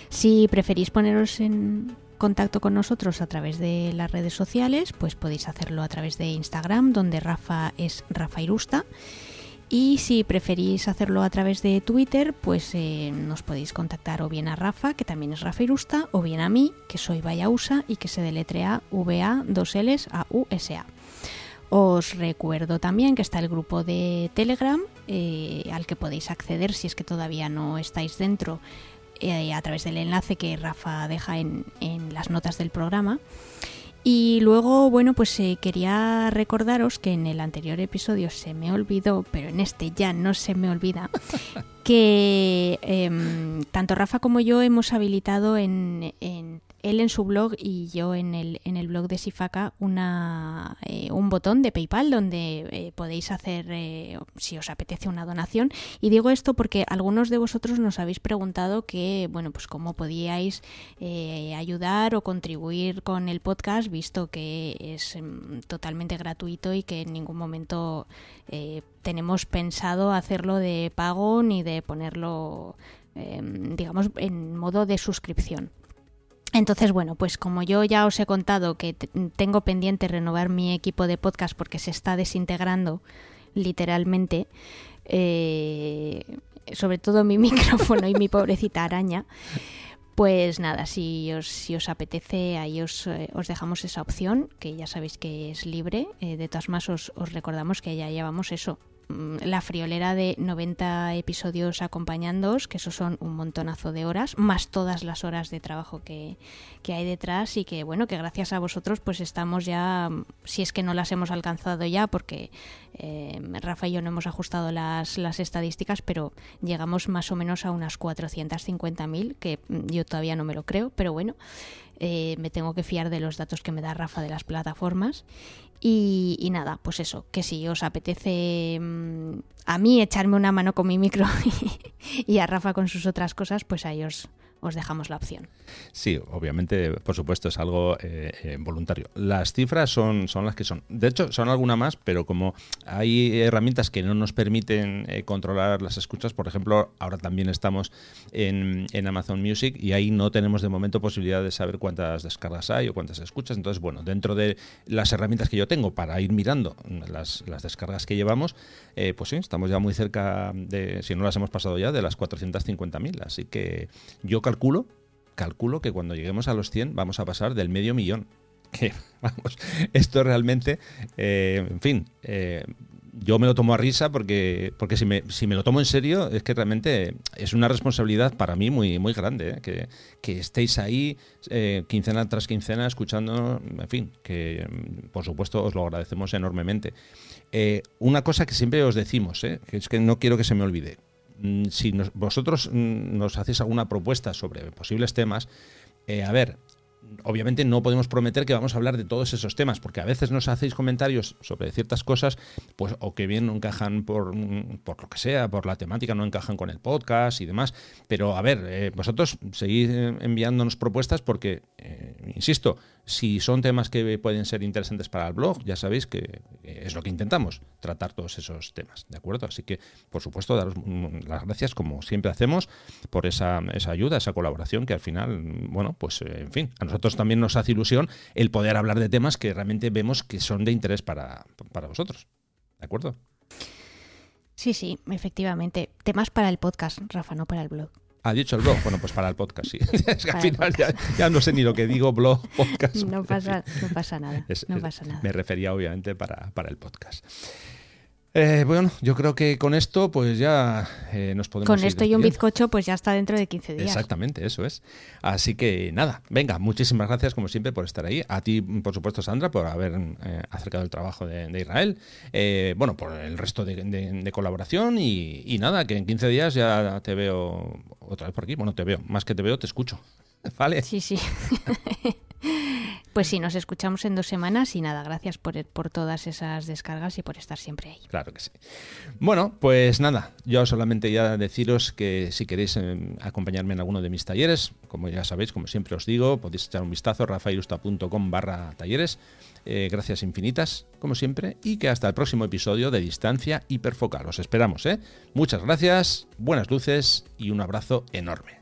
Si preferís poneros en, contacto con nosotros a través de las redes sociales, pues podéis hacerlo a través de Instagram, donde Rafa es Rafa Irusta. Y si preferís hacerlo a través de Twitter, pues eh, nos podéis contactar o bien a Rafa, que también es Rafa Irusta, o bien a mí, que soy Vayausa y que se deletrea VA 2 Ls a. Os recuerdo también que está el grupo de Telegram eh, al que podéis acceder si es que todavía no estáis dentro eh, a través del enlace que Rafa deja en, las notas del programa. Y luego, bueno, pues eh, quería recordaros que en el anterior episodio se me olvidó, pero en este ya no se me olvida, que em, tanto Rafa como yo hemos habilitado en, en él en su blog y yo en el, en el blog de Sifaka una, eh, un botón de PayPal donde eh, podéis hacer, eh, si os apetece, una donación. Y digo esto porque algunos de vosotros nos habéis preguntado que, bueno, pues cómo podíais ayudar o contribuir con el podcast, visto que es em, totalmente gratuito y que en ningún momento tenemos pensado hacerlo de pago ni de ponerlo em, digamos, en modo de suscripción. Entonces, bueno, pues como yo ya os he contado que tengo pendiente renovar mi equipo de podcast porque se está desintegrando literalmente, eh, sobre todo mi micrófono y mi pobrecita araña, pues nada, si os, si os apetece, ahí os, eh, os, dejamos esa opción, que ya sabéis que es libre. Eh, de todas maneras, os, os recordamos que ya llevamos eso, la friolera de 90 episodios acompañándoos, que eso son un montonazo de horas, más todas las horas de trabajo que, hay detrás y que bueno, que gracias a vosotros pues estamos ya, si es que no las hemos alcanzado ya, porque eh, Rafa y yo no hemos ajustado las, las estadísticas, pero llegamos más o menos a unas 450.000, que yo todavía no me lo creo, pero bueno. Eh, me tengo que fiar de los datos que me da Rafa de las plataformas. Y, nada, pues eso, que si os apetece mm, a mí echarme una mano con mi micro y, a Rafa con sus otras cosas, pues ahí os, os dejamos la opción. Sí, obviamente, por supuesto, es algo eh, eh, voluntario. Las cifras son, son las que son. De hecho, son alguna más, pero como hay herramientas que no nos permiten eh, controlar las escuchas, por ejemplo, ahora también estamos en, Amazon Music y ahí no tenemos de momento posibilidad de saber cuántas descargas hay o cuántas escuchas. Entonces, bueno, dentro de las herramientas que yo tengo para ir mirando las, las descargas que llevamos, pues sí, estamos ya muy cerca de, si no las hemos pasado ya, de las 450.000. Así que yo calculo, calculo que cuando lleguemos a los 100 vamos a pasar del medio millón. Que, vamos, esto realmente, eh, en fin, eh, yo me lo tomo a risa porque, porque si, me, si me lo tomo en serio es que realmente es una responsabilidad para mí muy, muy grande, ¿eh? que, que, estéis ahí quincena tras quincena escuchando, en fin, que por supuesto os lo agradecemos enormemente. una cosa que siempre os decimos, que es que no quiero que se me olvide, Mm, si vosotros mm, nos hacéis alguna propuesta sobre posibles temas, eh, a ver, obviamente no podemos prometer que vamos a hablar de todos esos temas, porque a veces nos hacéis comentarios sobre ciertas cosas, pues o que bien no encajan por, por lo que sea, por la temática, no encajan con el podcast y demás. Pero a ver, eh, vosotros seguid eh, enviándonos propuestas porque, insisto, si son temas que pueden ser interesantes para el blog, ya sabéis que es lo que intentamos, tratar todos esos temas, ¿de acuerdo? Así que, por supuesto, daros las gracias, como siempre hacemos, por esa, esa ayuda, esa colaboración que al final, bueno, pues, en fin, a nosotros también nos hace ilusión el poder hablar de temas que realmente vemos que son de interés para, para vosotros, ¿de acuerdo? Sí, sí, efectivamente. Temas para el podcast, Rafa, no para el blog. Ha dicho el blog. Bueno, pues para el podcast, sí. es que al final ya, no sé ni lo que digo, blog, podcast. No pasa, no pasa nada. no pasa nada. Me refería obviamente para, para el podcast. Eh, bueno, yo creo que con esto pues ya eh, nos podemos Con esto y un bizcocho pues ya está dentro de 15 días. Exactamente, eso es. Así que nada, venga, muchísimas gracias como siempre por estar ahí. A ti, por supuesto, Sandra, por haber eh, acercado el trabajo de, Israel. bueno, por el resto de, colaboración y, y, nada, que en 15 días ya te veo otra vez por aquí. Bueno, te veo, más que te veo, te escucho. ¿Vale? Sí, sí. Pues sí, nos escuchamos en dos semanas y nada, gracias por, por todas esas descargas y por estar siempre ahí. Claro que sí. Bueno, pues nada, yo solamente ya deciros que si queréis eh, acompañarme en alguno de mis talleres, como ya sabéis, como siempre os digo, podéis echar un vistazo rafaelusta.com barra talleres. Eh, gracias infinitas, como siempre, y que hasta el próximo episodio de Distancia Hiperfocal. Os esperamos, ¿eh? Muchas gracias, buenas luces y un abrazo enorme.